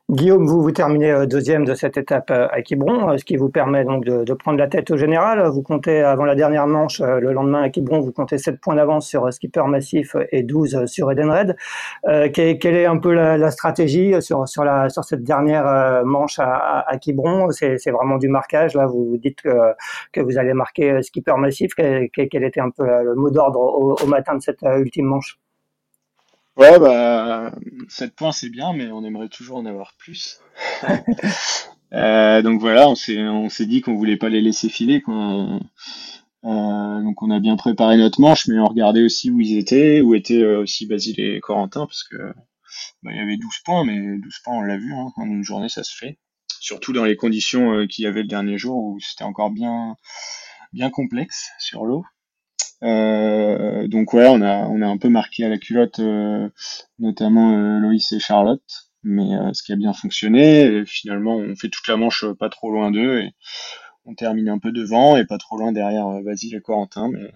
Guillaume, vous, vous terminez euh, deuxième de cette étape euh, à Quiberon, euh, ce qui vous permet donc de, prendre la tête au général. Vous comptez, avant la dernière manche, le lendemain à Quiberon, vous comptez 7 points d'avance sur Skipper Massif et 12 sur Edenred. Euh, quelle, est un peu la, stratégie sur, sur, la, sur cette dernière manche à, à, Quiberon? C'est vraiment du marquage. Là, vous, vous dites que, que vous allez marquer Skipper Massif. Quel, quel était un peu le mot d'ordre au, au matin de cette ultime manche? Ouais, bah, 7 points c'est bien, mais on aimerait toujours en avoir plus. (laughs) euh, donc voilà, on s'est, on s'est dit qu'on voulait pas les laisser filer. Quoi. Euh, donc on a bien préparé notre manche, mais on regardait aussi où ils étaient, où étaient euh, aussi Basile et Corentin, parce que bah, il y avait 12 points, mais 12 points on l'a vu, hein, en une journée ça se fait. Surtout dans les conditions qu'il y avait le dernier jour où c'était encore bien, bien complexe sur l'eau. Euh, donc ouais, on a on a un peu marqué à la culotte, euh, notamment euh, Loïs et Charlotte, mais euh, ce qui a bien fonctionné. Et finalement, on fait toute la manche pas trop loin d'eux et on termine un peu devant et pas trop loin derrière Basile et Corentin. Mais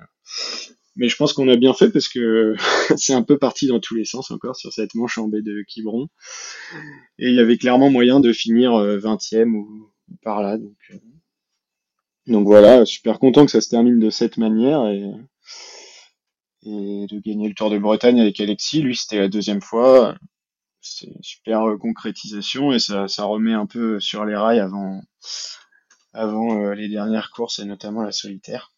mais je pense qu'on a bien fait parce que (laughs) c'est un peu parti dans tous les sens encore sur cette manche en baie de Quiberon. Et il y avait clairement moyen de finir 20e ou par là. Donc, donc voilà, super content que ça se termine de cette manière. Et, et de gagner le Tour de Bretagne avec Alexis. Lui, c'était la deuxième fois. C'est une super concrétisation et ça, remet un peu sur les rails avant, euh, les dernières courses et notamment la solitaire.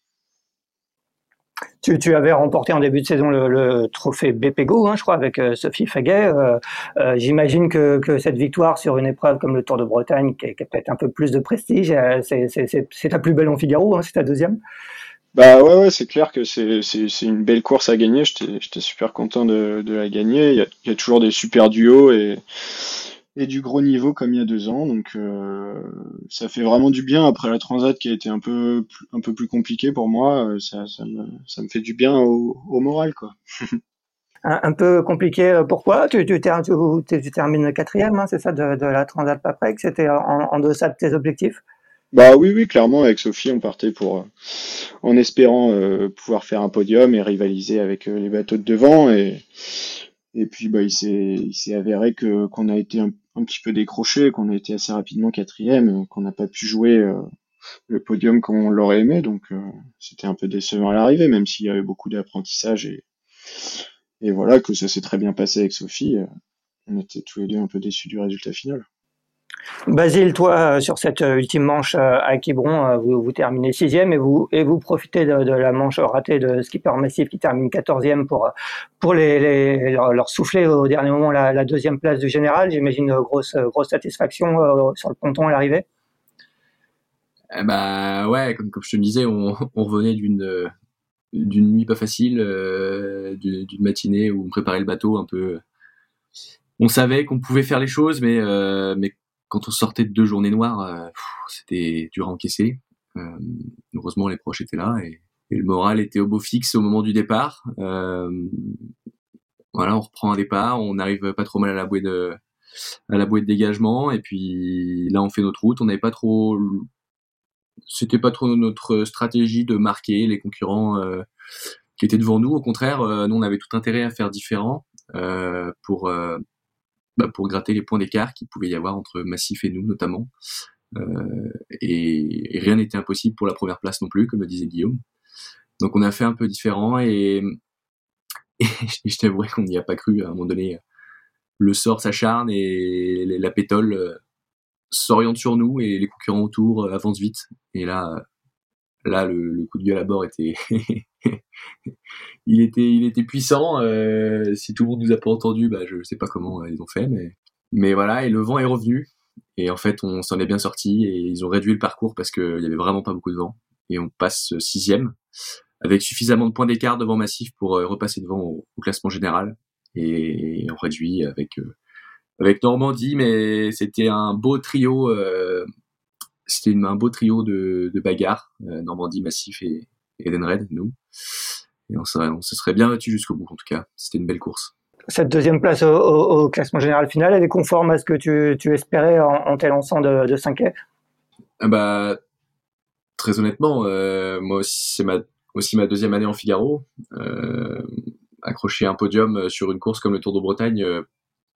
Tu, avais remporté en début de saison le, trophée BPGO, hein, je crois, avec euh, Sophie Faguet. Euh, euh, J'imagine que, cette victoire sur une épreuve comme le Tour de Bretagne, qui, a peut-être un peu plus de prestige, euh, c'est ta plus belle en Figaro, hein, c'est ta deuxième bah ouais, ouais c'est clair que c'est une belle course à gagner. J'étais super content de, de la gagner. Il y, a, il y, a, toujours des super duos et, et du gros niveau comme il y a deux ans. Donc ça fait vraiment du bien après la transat qui a été un peu un peu plus compliquée pour moi. Ça, ça, me, ça me fait du bien au, au moral quoi. un, peu compliqué. Pourquoi? Tu, tu, tu, tu, termines quatrième, hein, c'est ça, de, de la Transat Paprec? C'était en, en deçà de tes objectifs? Bah oui, oui, clairement, avec Sophie, on partait pour, en espérant euh, pouvoir faire un podium et rivaliser avec euh, les bateaux de devant. Et, et puis, bah, il s'est, avéré que qu'on a été un, petit peu décroché, qu'on a été assez rapidement quatrième, qu'on n'a pas pu jouer euh, le podium qu'on l'aurait aimé. Donc, c'était un peu décevant à l'arrivée, même s'il y avait beaucoup d'apprentissage et, et voilà, que ça s'est très bien passé avec Sophie. on était tous les deux un peu déçus du résultat final. Basile, toi, euh, sur cette euh, ultime manche euh, à Quiberon, vous, vous terminez sixième et vous, et vous profitez de, la manche ratée de Skipper Massif qui termine quatorzième pour, pour les, leur, souffler au dernier moment la, deuxième place du général. J'imagine grosse, grosse satisfaction sur le ponton à l'arrivée. Bah ouais, comme, je te disais, on, revenait d'une d'une nuit pas facile, d'une matinée où on préparait le bateau un peu. On savait qu'on pouvait faire les choses, mais quand on sortait de deux journées noires, euh, c'était dur à encaisser. Euh, heureusement, les proches étaient là et, le moral était au beau fixe au moment du départ. Euh, voilà, on reprend un départ, on arrive pas trop mal à la bouée de à la de dégagement et puis là on fait notre route. On n'avait pas trop, c'était pas trop notre stratégie de marquer les concurrents qui étaient devant nous. Au contraire, nous on avait tout intérêt à faire différent pour bah, pour gratter les points d'écart qu'il pouvait y avoir entre Massif et nous notamment. Euh, et, rien n'était impossible pour la première place non plus, comme le disait Guillaume. Donc on a fait un peu différent et, (laughs) et je t'avouerai qu'on n'y a pas cru à un moment donné. Le sort s'acharne et la pétole euh, s'oriente sur nous et les concurrents autour euh, avancent vite. Et là, là le, coup de gueule à bord était (laughs) (laughs) il était il était puissant euh, si tout le monde nous a pas entendu bah je sais pas comment ils ont fait mais mais voilà et le vent est revenu. Et en fait on s'en est bien sorti et ils ont réduit le parcours parce qu'il y avait vraiment pas beaucoup de vent. Et on passe sixième avec suffisamment de points d'écart devant Massif pour euh, repasser devant au, classement général. Et, on réduit avec euh, avec Normandie mais c'était un beau trio c'était un beau trio de, de bagarres, euh, Normandie, Massif et, Edenred, nous. Et on, on se serait bien battu jusqu'au bout, en tout cas. C'était une belle course. Cette deuxième place au, classement général final, elle est conforme à ce que tu, espérais en, en t'élançant de, de 5 ah bah, Très honnêtement, euh, moi aussi, c'est ma, aussi ma deuxième année en Figaro. Euh, accrocher un podium sur une course comme le Tour de Bretagne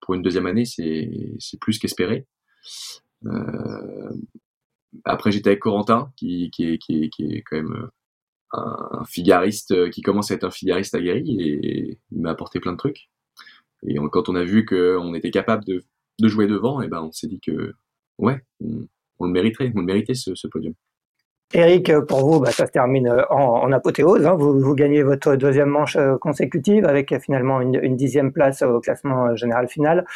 pour une deuxième année, c'est plus qu'espéré. Euh, après, j'étais avec Corentin, qui, qui, est, qui, qui est quand même euh, un, figariste euh, qui commence à être un figariste aguerri et il m'a apporté plein de trucs. Et quand on a vu qu'on était capable de, de, jouer devant, et eh ben on s'est dit que ouais, on, le mériterait, on le méritait ce, ce podium. Eric, pour vous, bah, ça se termine euh, en, apothéose. Hein. Vous, vous, gagnez votre deuxième manche euh, consécutive avec euh, finalement une, dixième place au classement général final.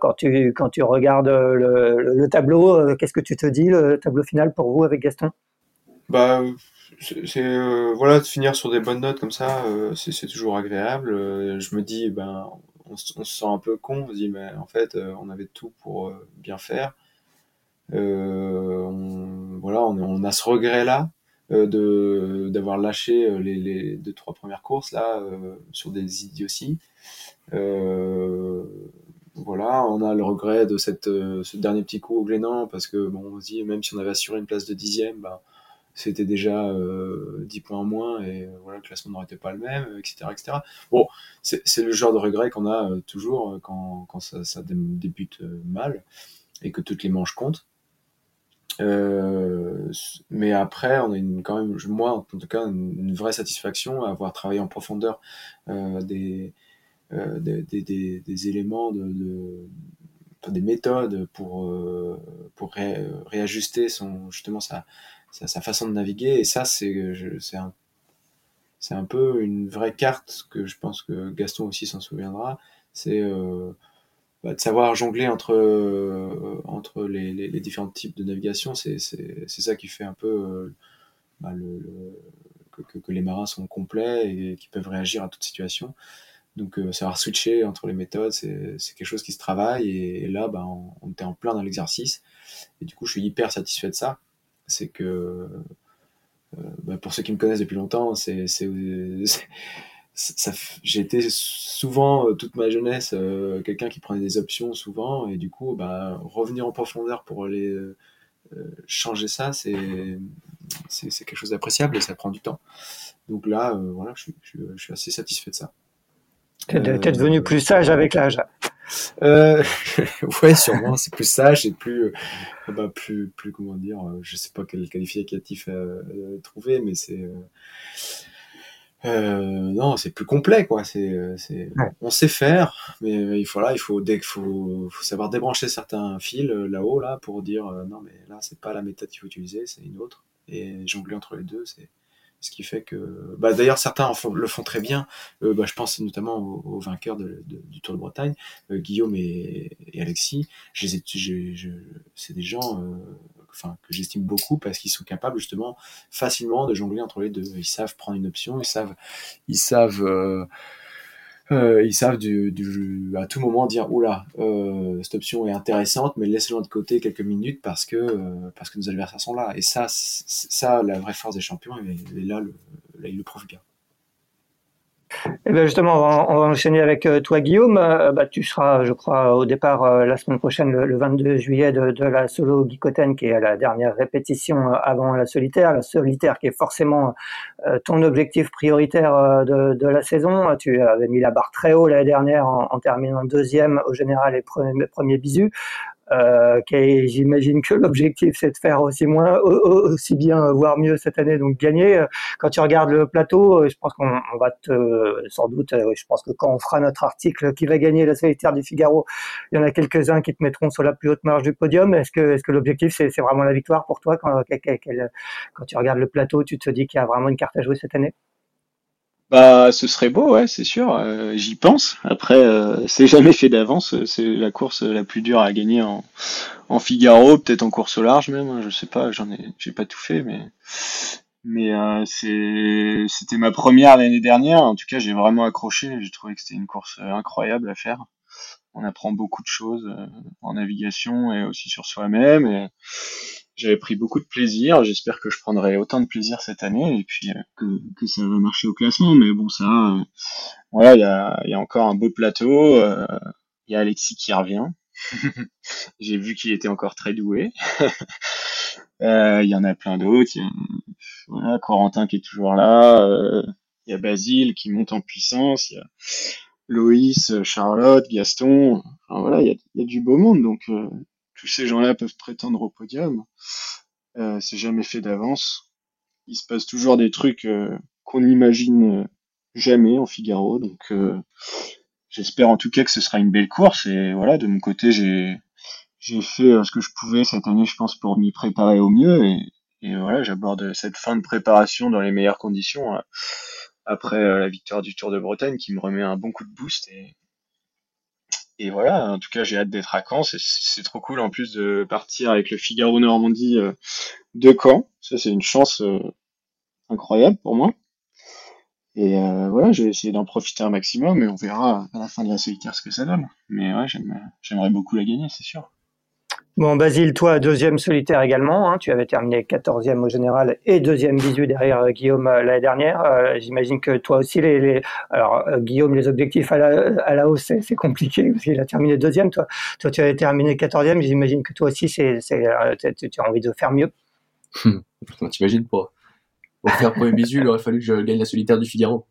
quand, tu, quand tu regardes le, tableau, qu'est-ce que tu te dis, le tableau final pour vous avec Gaston? Bah, c'est voilà de finir sur des bonnes notes comme ça, c'est toujours agréable. je me dis, ben, on, se sent un peu con. On se dit, mais en fait, on avait tout pour bien faire. Euh, on, voilà, on, a ce regret là euh, de d'avoir lâché euh, les, les, deux trois premières courses là sur des idioties. voilà, on a le regret de cette, ce dernier petit coup au Glénan parce que bon, on se dit même si on avait assuré une place de dixième, bah, c'était déjà euh, 10 points en moins et voilà, le classement n'aurait été pas le même, etc. etc. Bon, c'est le genre de regret qu'on a toujours quand, quand ça, débute mal et que toutes les manches comptent. Euh, mais après, on a quand même, moi en tout cas, une, vraie satisfaction à avoir travaillé en profondeur euh, des, euh, des, éléments, de, de des méthodes pour, euh, pour réajuster justement sa, sa, sa, façon de naviguer. Et ça, c'est un, c'est un peu une vraie carte que je pense que Gaston aussi s'en souviendra. C'est euh, bah, de savoir jongler entre, euh, entre les, les, différents types de navigation, c'est ça qui fait un peu euh, bah, le, que, que, les marins sont complets et qu'ils peuvent réagir à toute situation. Donc, savoir switcher entre les méthodes, c'est quelque chose qui se travaille. Et, là, bah, on, était en plein dans l'exercice. Et du coup, je suis hyper satisfait de ça. C'est que, bah, pour ceux qui me connaissent depuis longtemps, c'est j'ai été souvent toute ma jeunesse quelqu'un qui prenait des options souvent. Et du coup bah, revenir en profondeur pour aller changer ça c'est c'est quelque chose d'appréciable et ça prend du temps. Donc là voilà je suis, je, suis, assez satisfait de ça. Tu es, devenu plus sage avec l'âge euh, (laughs) ouais sûrement c'est plus sage et plus bah, plus plus comment dire je sais pas quel qualificatif trouver mais c'est euh, non, c'est plus complet, quoi. C'est, euh, on sait faire, mais il faut là, il faut, dès faut, faut savoir débrancher certains fils euh, là-haut, là, pour dire non, mais là, c'est pas la méthode qu'il faut utiliser, c'est une autre. Et jongler entre les deux, c'est, ce qui fait que, bah, d'ailleurs, certains le font très bien. bah, je pense notamment aux, vainqueurs du Tour de Bretagne, Guillaume et, Alexis. Je les ai, c'est des gens enfin, que j'estime beaucoup parce qu'ils sont capables justement facilement de jongler entre les deux. Ils savent prendre une option, ils savent, ils savent, euh, ils savent du, du, à tout moment dire oula, euh, cette option est intéressante, mais laissez-la de côté quelques minutes parce que euh, parce que nos adversaires sont là. Et ça, ça, la vraie force des champions, et, là, le, là, ils le prouvent bien. Eh bien justement, on va, enchaîner avec euh, toi, Guillaume. Euh, bah, tu seras, je crois, au départ euh, la semaine prochaine, le, 22 juillet, de, la solo Guicoten, qui est la dernière répétition avant la solitaire. La solitaire qui est forcément ton objectif prioritaire de, la saison. Tu avais mis la barre très haut l'année dernière en, terminant deuxième au général et premier, premier bisu. Euh, J'imagine que l'objectif c'est de faire aussi moins, aussi bien, voire mieux cette année, donc gagner. Quand tu regardes le plateau, euh, je pense qu'on va te, sans doute, euh, je pense que quand on fera notre article qui va gagner la solitaire du Figaro, il y en a quelques-uns qui te mettront sur la plus haute marge du podium. Est-ce que, est-ce que l'objectif c'est vraiment la victoire pour toi quand tu regardes le plateau, tu te dis qu'il y a vraiment une carte à jouer cette année? Bah, ce serait beau, ouais, c'est sûr. Euh, j'y pense. Après, euh, c'est jamais fait d'avance. C'est la course la plus dure à gagner en, Figaro, peut-être en course au large même. Hein, je sais pas, j'en ai, j'ai pas tout fait, mais mais euh, c'était ma première l'année dernière. En tout cas, j'ai vraiment accroché. J'ai trouvé que c'était une course incroyable à faire. On apprend beaucoup de choses en navigation et aussi sur soi-même. Et, j'avais pris beaucoup de plaisir. J'espère que je prendrai autant de plaisir cette année et puis euh, que, que, ça va marcher au classement. Mais bon, ça, euh, voilà, il y a, y a, encore un beau plateau. Euh, il y a Alexis qui revient. (laughs) J'ai vu qu'il était encore très doué. (laughs) Il y en a plein d'autres. Il y a voilà, Corentin qui est toujours là. Il y a Basile qui monte en puissance. Il y a Loïs, Charlotte, Gaston. Enfin, voilà, il y a, y a, du beau monde. Donc tous ces gens-là peuvent prétendre au podium. Euh, c'est jamais fait d'avance. Il se passe toujours des trucs euh, qu'on n'imagine euh, jamais en Figaro. Donc j'espère en tout cas que ce sera une belle course. Et voilà, de mon côté, j'ai j'ai fait ce que je pouvais cette année, je pense, pour m'y préparer au mieux. Et, voilà, j'aborde cette fin de préparation dans les meilleures conditions après la victoire du Tour de Bretagne qui me remet un bon coup de boost. Et voilà, en tout cas, j'ai hâte d'être à Caen. C'est trop cool en plus de partir avec le Figaro Normandie euh, de Caen. Ça, c'est une chance euh, incroyable pour moi. Et euh, voilà, j'ai essayé d'en profiter un maximum, et on verra à la fin de la solitaire ce que ça donne. Mais ouais, j'aimerais beaucoup la gagner, c'est sûr. Bon, Basile, toi, deuxième solitaire également. Hein. tu avais terminé quatorzième au général et deuxième bisu derrière euh, Guillaume euh, l'année dernière. Euh, j'imagine que toi aussi, les, alors Guillaume, les objectifs à la, à la hausse, c'est compliqué parce qu'il a terminé deuxième. Toi, toi, tu avais terminé quatorzième. J'imagine que toi aussi, c'est, tu as envie de faire mieux. T'imagines pas pour faire premier bisu, il aurait fallu que je gagne la solitaire du Figaro.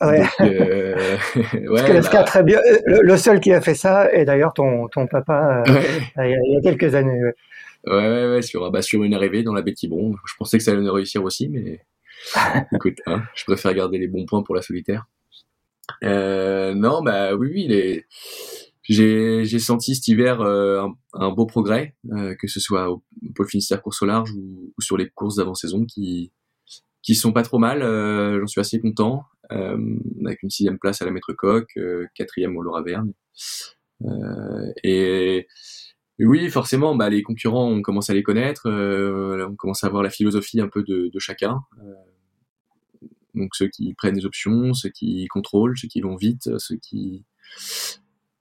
Ouais. euh, (laughs) ouais bah... très bien. Le, seul qui a fait ça, et d'ailleurs ton, ton papa, euh, il, y a, quelques années. Ouais, ouais, ouais sur, bah, sur une arrivée dans la Bon, Je pensais que ça allait réussir aussi, mais (laughs) écoute, hein, je préfère garder les bons points pour la solitaire. Euh, non, bah oui, oui, les... j'ai, senti cet hiver euh, un, un, beau progrès, euh, que ce soit au Pôle Finistère course au large ou, ou sur les courses d'avant-saison qui, qui sont pas trop mal. Euh, j'en suis assez content. Euh, avec une sixième place à la Maître Coq, euh, quatrième au Laura Verne. Et, oui, forcément, bah, les concurrents, on commence à les connaître, on commence à voir la philosophie un peu de, de chacun. Donc ceux qui prennent des options, ceux qui contrôlent, ceux qui vont vite, ceux qui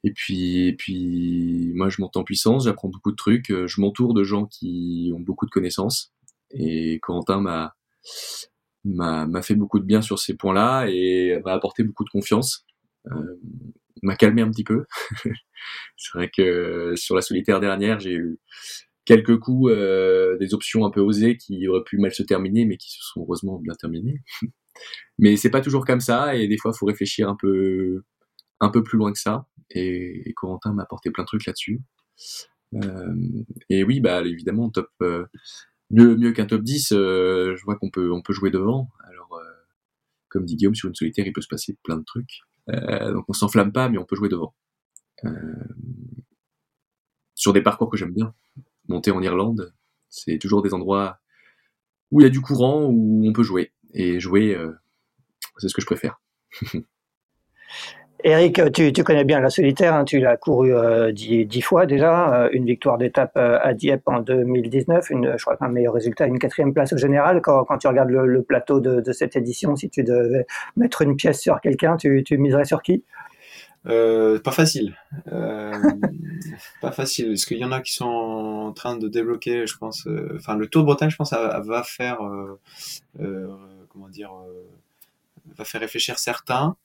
et puis, et puis, moi, je monte en puissance, j'apprends beaucoup de trucs, je m'entoure de gens qui ont beaucoup de connaissances. Et Corentin m'a m'a fait beaucoup de bien sur ces points-là et m'a apporté beaucoup de confiance. Euh, m'a calmé un petit peu. (laughs) c'est vrai que sur la solitaire dernière, j'ai eu quelques coups, euh, des options un peu osées qui auraient pu mal se terminer, mais qui se sont heureusement bien terminées. (laughs) mais c'est pas toujours comme ça, et des fois, faut réfléchir un peu, un peu plus loin que ça. Et, Corentin m'a apporté plein de trucs là-dessus. Euh, et oui, bah évidemment, top, euh, mieux, mieux qu'un top 10, euh, je vois qu'on peut, on peut jouer devant. Alors, euh, comme dit Guillaume, sur une solitaire, il peut se passer plein de trucs. Euh, donc on s'enflamme pas, mais on peut jouer devant. sur des parcours que j'aime bien, monter en Irlande, c'est toujours des endroits où il y a du courant, où on peut jouer. Et jouer, c'est ce que je préfère. (laughs) Eric, tu, connais bien la solitaire, hein, tu l'as couru euh, dix, fois déjà, euh, une victoire d'étape euh, à Dieppe en 2019, une, je crois qu'un meilleur résultat, une quatrième place au général. Quand, tu regardes le, plateau de, cette édition, si tu devais mettre une pièce sur quelqu'un, tu, tu miserais sur qui? Euh, pas facile. (laughs) Pas facile. Parce qu'il y en a qui sont en train de débloquer, je pense. Enfin, le Tour de Bretagne, je pense, va faire, comment dire, va faire réfléchir certains.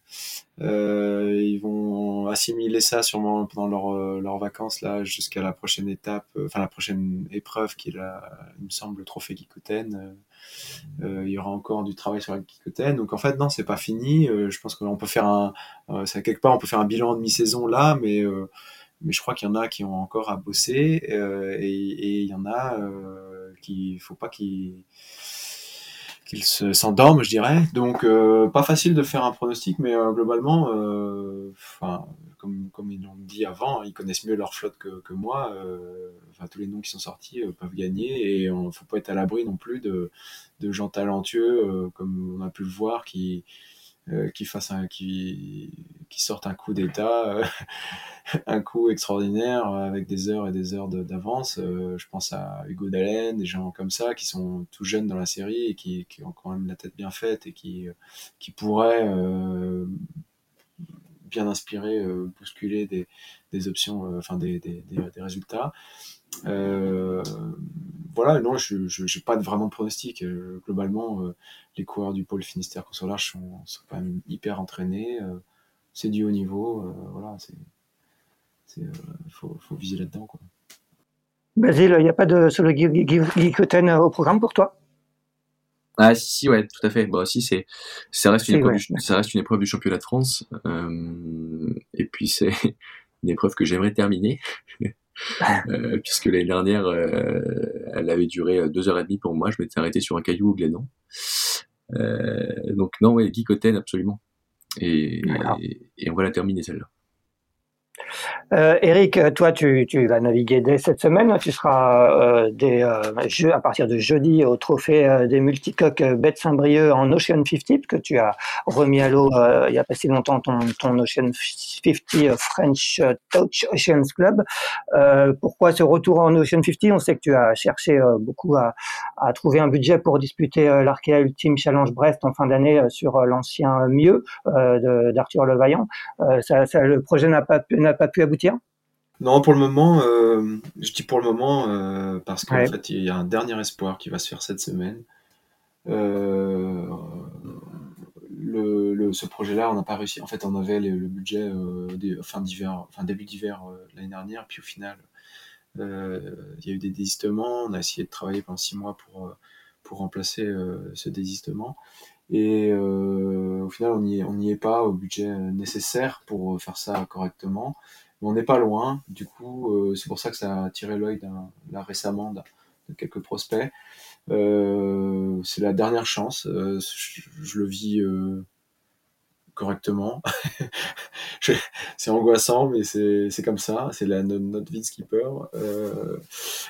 Euh, ils vont assimiler ça sûrement pendant leurs euh, leur vacances là jusqu'à la prochaine étape, euh, enfin la prochaine épreuve qui est la, il me semble, le trophée. Euh, il y aura encore du travail sur la Kikoten. Donc en fait non, c'est pas fini. je pense qu'on peut faire un, ça quelque part on peut faire un bilan de mi-saison là, mais mais je crois qu'il y en a qui ont encore à bosser et, il y en a qui faut pas qu'ils qu'ils s'endorment, je dirais. Donc, euh, pas facile de faire un pronostic, mais euh, globalement, euh, comme, comme ils l'ont dit avant, ils connaissent mieux leur flotte que, que moi. Enfin, tous les noms qui sont sortis peuvent gagner et on faut pas être à l'abri non plus de, de gens talentueux, comme on a pu le voir, qui euh, qui fasse un, qui, qui sorte un coup d'état, euh, (laughs) un coup extraordinaire euh, avec des heures et des heures d'avance. je pense à Hugo Dalen, des gens comme ça qui sont tout jeunes dans la série et qui, qui ont quand même la tête bien faite et qui, qui pourraient bien inspirer, bousculer des, des options, enfin des, des, des, résultats. Euh, voilà, non, je n'ai pas vraiment de pronostic. globalement, les coureurs du pôle Finistère Consolage sont, sont quand même hyper entraînés. Euh, c'est du haut niveau. Euh, voilà, c'est, il euh, faut, faut, viser là-dedans. Quoi. Basile, il n'y a pas de solo Geekoten au programme pour toi? Ah si, ouais, tout à fait. Bon, si c'est, ça reste une épreuve, du, ça reste une épreuve du championnat de France. Euh, et puis c'est (laughs) une épreuve que j'aimerais terminer, (laughs) euh, puisque l'année dernière, euh, elle avait duré deux heures et demie pour moi. Je m'étais arrêté sur un caillou au Glénan. Euh, donc non, ouais, Guy Cotten, absolument. Et, et, on va la terminer celle-là. Euh, Eric, toi, tu, vas naviguer dès cette semaine. Tu seras euh, des, euh, à partir de jeudi au trophée euh, des multicoques Bête Saint-Brieuc en Ocean 50, que tu as remis à l'eau il y a pas si longtemps ton, Ocean 50 French Touch Oceans Club. pourquoi ce retour en Ocean 50 On sait que tu as cherché beaucoup à, trouver un budget pour disputer l'Arkea Ultime Challenge Brest en fin d'année sur l'ancien mieux d'Arthur Levaillant. Le projet n'a pas, n'a pas pu aboutir? Non, pour le moment, euh, je dis pour le moment euh, parce qu'en fait, il y a un dernier espoir qui va se faire cette semaine. Euh, le, ce projet-là, on n'a pas réussi. En fait, on avait le, budget fin d'hiver, enfin début d'hiver l'année dernière, puis au final, il y a eu des désistements. On a essayé de travailler pendant six mois pour pour remplacer ce désistement. Et euh, au final, on n'y est pas au budget nécessaire pour faire ça correctement. Mais on n'est pas loin. Du coup, euh, c'est pour ça que ça a attiré l'œil là récemment de quelques prospects. Euh, c'est la dernière chance. Euh, je, le vis euh, correctement. (laughs) c'est angoissant, mais c'est comme ça. C'est notre vie de skipper. Euh,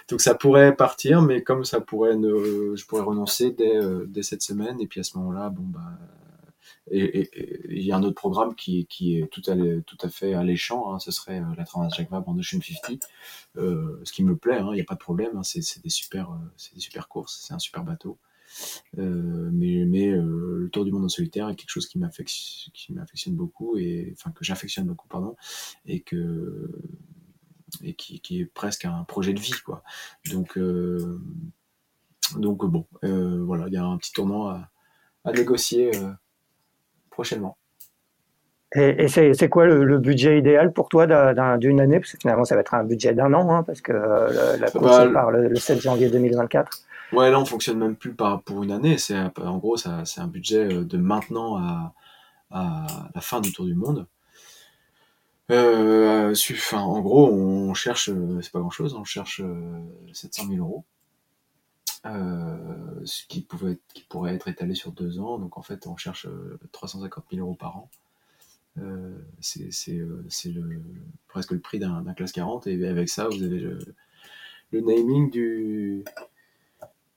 donc ça pourrait partir, mais comme ça pourrait, ne, je pourrais renoncer dès, euh, dès cette semaine. Et puis à ce moment-là, bon bah, il y a un autre programme qui, qui est tout à, tout à fait alléchant, hein, ce serait euh, la Transat Jacques en Ocean 50, euh, ce qui me plaît, il hein, n'y a pas de problème, hein, c'est des super, c'est des super courses, c'est un super bateau. Mais mais le Tour du monde en solitaire est quelque chose qui m'affectionne, qui m'affectionne beaucoup et enfin que j'affectionne beaucoup pardon et que et qui, qui, est presque un projet de vie quoi. Donc donc bon, voilà, il y a un petit tournoi à, à négocier prochainement. Et, c'est quoi le, budget idéal pour toi d'une année? Parce que finalement, ça va être un budget d'un an, hein, parce que euh, la course bah, part le, 7 janvier 2024. Ouais, là, on fonctionne même plus pour une année. C'est En gros, c'est un budget euh, de maintenant à, la fin du Tour du Monde. Euh, en gros, on cherche, euh, c'est pas grand chose, on cherche 700 000 euros. ce qui, qui pourrait être étalé sur deux ans. Donc en fait, on cherche 350 000 euros par an. C'est presque le prix d'un classe 40 et avec ça vous avez le, naming du,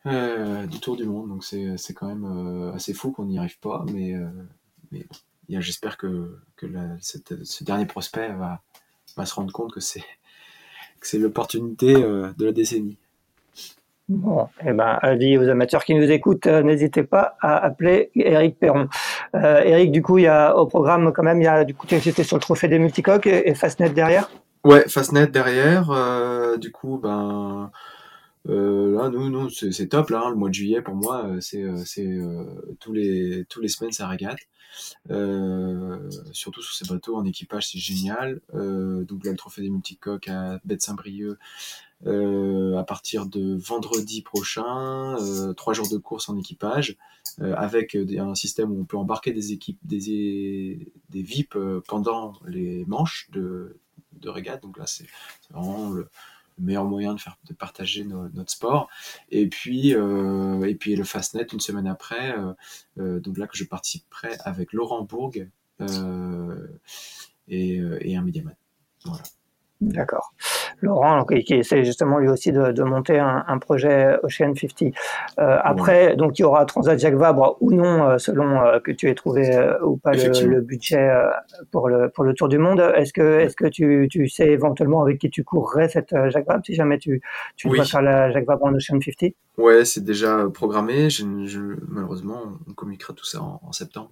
euh, du Tour du Monde. Donc c'est quand même assez fou qu'on n'y arrive pas, mais, mais j'espère que, que ce dernier prospect va, va se rendre compte que c'est l'opportunité de la décennie. Bon, eh ben, avis aux amateurs qui nous écoutent, euh, n'hésitez pas à appeler Eric Perron. Euh, Eric, du coup, il y a au programme quand même, il y a du coup, c'était sur le trophée des multicoques et, Fastnet derrière? Ouais, Fastnet derrière. Euh, du coup, ben là, nous, nous, c'est top là. Hein, le mois de juillet pour moi, c'est c'est tous les tous les semaines ça régate. surtout sur ces bateaux en équipage, c'est génial. donc là, le trophée des multicoques à Bête Saint-Brieuc euh, à partir de vendredi prochain, euh, trois jours de course en équipage, euh, avec un système où on peut embarquer des équipes, des, des VIP pendant les manches de, de régate. Donc là, c'est vraiment le, meilleur moyen de faire de partager notre sport. Et puis et puis le Fastnet une semaine après donc là que je participerai avec Laurent Bourg et, et un médiaman voilà D'accord. Laurent, qui, essaie justement lui aussi de, monter un, projet Ocean 50. Euh, après, donc il y aura Transat Jacques Vabre ou non, euh, selon euh, que tu aies trouvé ou pas le, budget pour le pour le Tour du Monde. Est-ce que est-ce que tu, tu, sais éventuellement avec qui tu courrais cette Jacques Vabre si jamais tu tu oui. faire la Jacques Vabre en Ocean 50 Ouais, c'est déjà programmé. Je, malheureusement, on communiquera tout ça en septembre.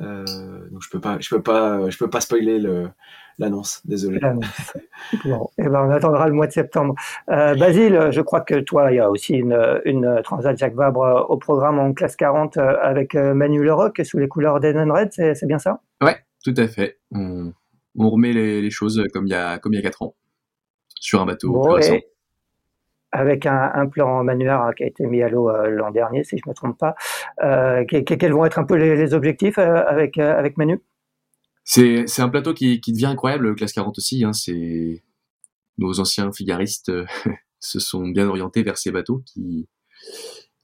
Euh, donc je peux pas, je peux pas, je peux pas spoiler l'annonce. Désolé. bon, et eh ben on attendra le mois de septembre. Euh, Basile, je crois que toi, il y a aussi une, une Transat Jacques Vabre au programme en classe 40 euh, avec Manu Leroc sous les couleurs d'Eden Red, c'est bien ça? Ouais, tout à fait. On, on remet les, les, choses comme il y a comme il y a quatre ans sur un bateau. Bon, avec un, un plan manuel qui a été mis à l'eau euh, l'an dernier, si je me trompe pas. Euh, quels vont être un peu les, objectifs euh, avec, avec Manu? C'est, un plateau qui, qui devient incroyable, classe 40 aussi. Hein, c'est nos anciens figaristes (laughs) se sont bien orientés vers ces bateaux qui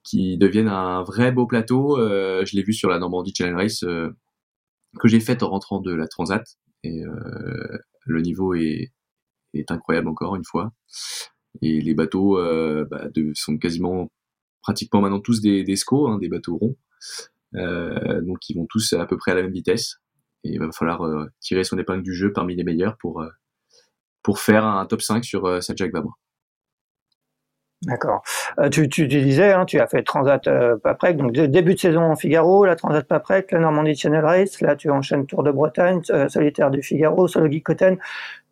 qui deviennent un vrai beau plateau. je l'ai vu sur la Normandie Challenge Race que j'ai faite en rentrant de la Transat et le niveau est, est incroyable encore une fois. Et les bateaux euh, bah, de, sont quasiment pratiquement maintenant tous des, des SCO, hein, des bateaux ronds. Euh, donc ils vont tous à peu près à la même vitesse. Il va falloir euh, tirer son épingle du jeu parmi les meilleurs pour, pour faire un top 5 sur saint Jacques Vabre. D'accord. tu, tu, disais, hein, tu as fait Transat euh, Paprec, donc début de saison en Figaro, la Transat Paprec, la Normandie Channel Race, là tu enchaînes Tour de Bretagne, Solitaire du Figaro, Solo Cotten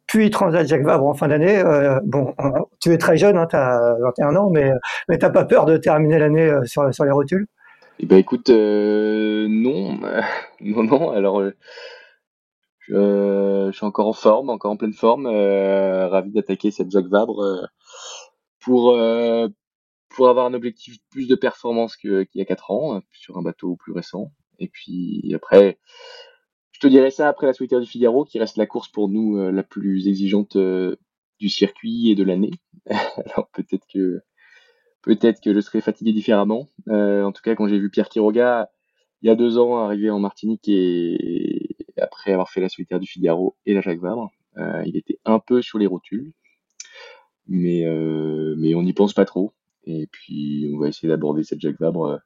puis Transat Jacques Vabre en fin d'année. Euh, bon, tu es très jeune, tu as 21 ans, mais, mais tu n'as pas peur de terminer l'année euh, sur, sur les rotules? Eh ben écoute, euh, non, (laughs) non, non. Alors, je, suis encore en forme, encore en pleine forme, ravi d'attaquer cette Jacques Vabre pour pour avoir un objectif plus de performance qu'il y a 4 ans sur un bateau plus récent. Et puis après, je te dirais ça après la Solitaire du Figaro, qui reste la course pour nous euh, la plus exigeante euh, du circuit et de l'année. (laughs) Alors peut-être que peut-être que je serais fatigué différemment. Euh, en tout cas, quand j'ai vu Pierre Quiroga il y a deux ans arriver en Martinique et après avoir fait la Solitaire du Figaro et la Jacques Vabre, il était un peu sur les rotules, mais mais on n'y pense pas trop. Et puis on va essayer d'aborder cette Jacques Vabre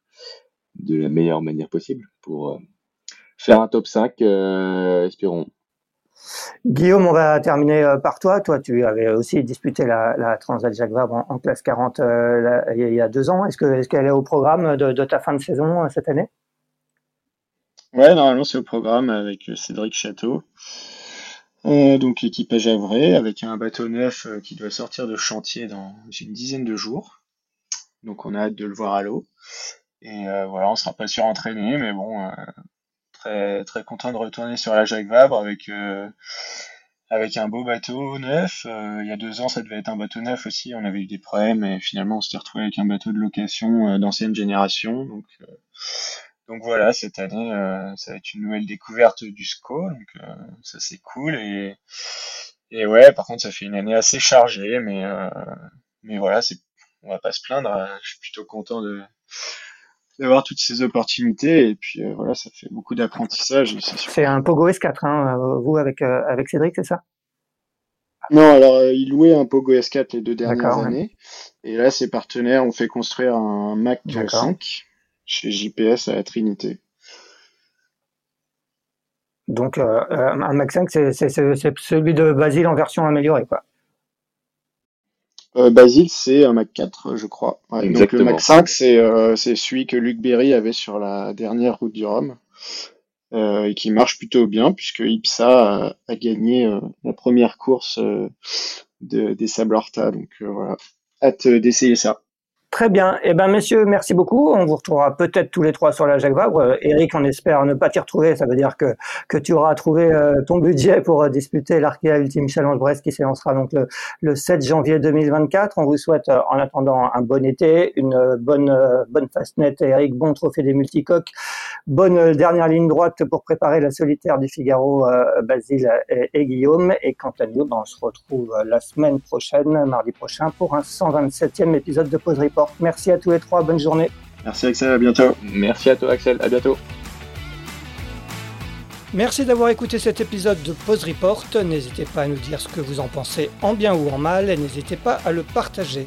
de la meilleure manière possible pour faire un top 5, euh, espérons. Guillaume, on va terminer euh, par toi. Toi, tu avais aussi disputé la, la Vabre en, classe 40 euh, il y a deux ans. Est-ce qu'elle est, au programme de, ta fin de saison euh, cette année? Ouais, normalement c'est au programme avec Cédric Château. donc équipe à Javray avec un bateau neuf qui doit sortir de chantier dans une dizaine de jours. Donc on a hâte de le voir à l'eau. Et voilà, on sera pas entraîner, mais bon, très content de retourner sur la Jacques Vabre avec euh, avec un beau bateau neuf. Euh, il y a deux ans, ça devait être un bateau neuf aussi. On avait eu des problèmes et finalement, on s'était retrouvé avec un bateau de location euh, d'ancienne génération. Donc donc voilà, cette année, ça va être une nouvelle découverte du SCO. Donc ça c'est cool et et ouais, par contre, ça fait une année assez chargée, mais mais voilà, c'est on va pas se plaindre. Je suis plutôt content de d'avoir toutes ces opportunités. Et puis euh, voilà ça fait beaucoup d'apprentissage c'est un Pogo S4 hein, euh, vous avec euh, avec Cédric c'est ça? Non alors il louait un Pogo S4 les deux dernières années. Et là ses partenaires ont fait construire un Mac 5 chez JPS à la Trinité. Donc un Mac 5 c'est celui de Basile en version améliorée quoi euh, Basile, c'est un Mac 4, je crois. donc le Mac 5, euh, c'est celui que Luc Berry avait sur la dernière route du Rhum. Euh, et qui marche plutôt bien puisque Ipsa a, gagné la première course de, des Sables Donc voilà, hâte d'essayer ça. Très bien. Eh ben, messieurs, merci beaucoup. On vous retrouvera peut-être tous les trois sur la Jacques Vabre. Euh, Eric, on espère ne pas t'y retrouver. Ça veut dire que, tu auras trouvé euh, ton budget pour euh, disputer l'Arkea Ultime Challenge Brest qui s'élancera donc le, le 7 janvier 2024. On vous souhaite, en attendant, un bon été, une bonne, bonne fastnet. Eric, bon trophée des multicoques. Bonne dernière ligne droite pour préparer la solitaire du Figaro, Basile et, Guillaume. Et quant à nous, ben, on se retrouve la semaine prochaine, mardi prochain, pour un 127e épisode de Pause Report. Merci à tous les trois, bonne journée. Merci Axel, à bientôt. Merci à toi Axel, à bientôt. Merci d'avoir écouté cet épisode de Pause Report. N'hésitez pas à nous dire ce que vous en pensez en bien ou en mal et n'hésitez pas à le partager.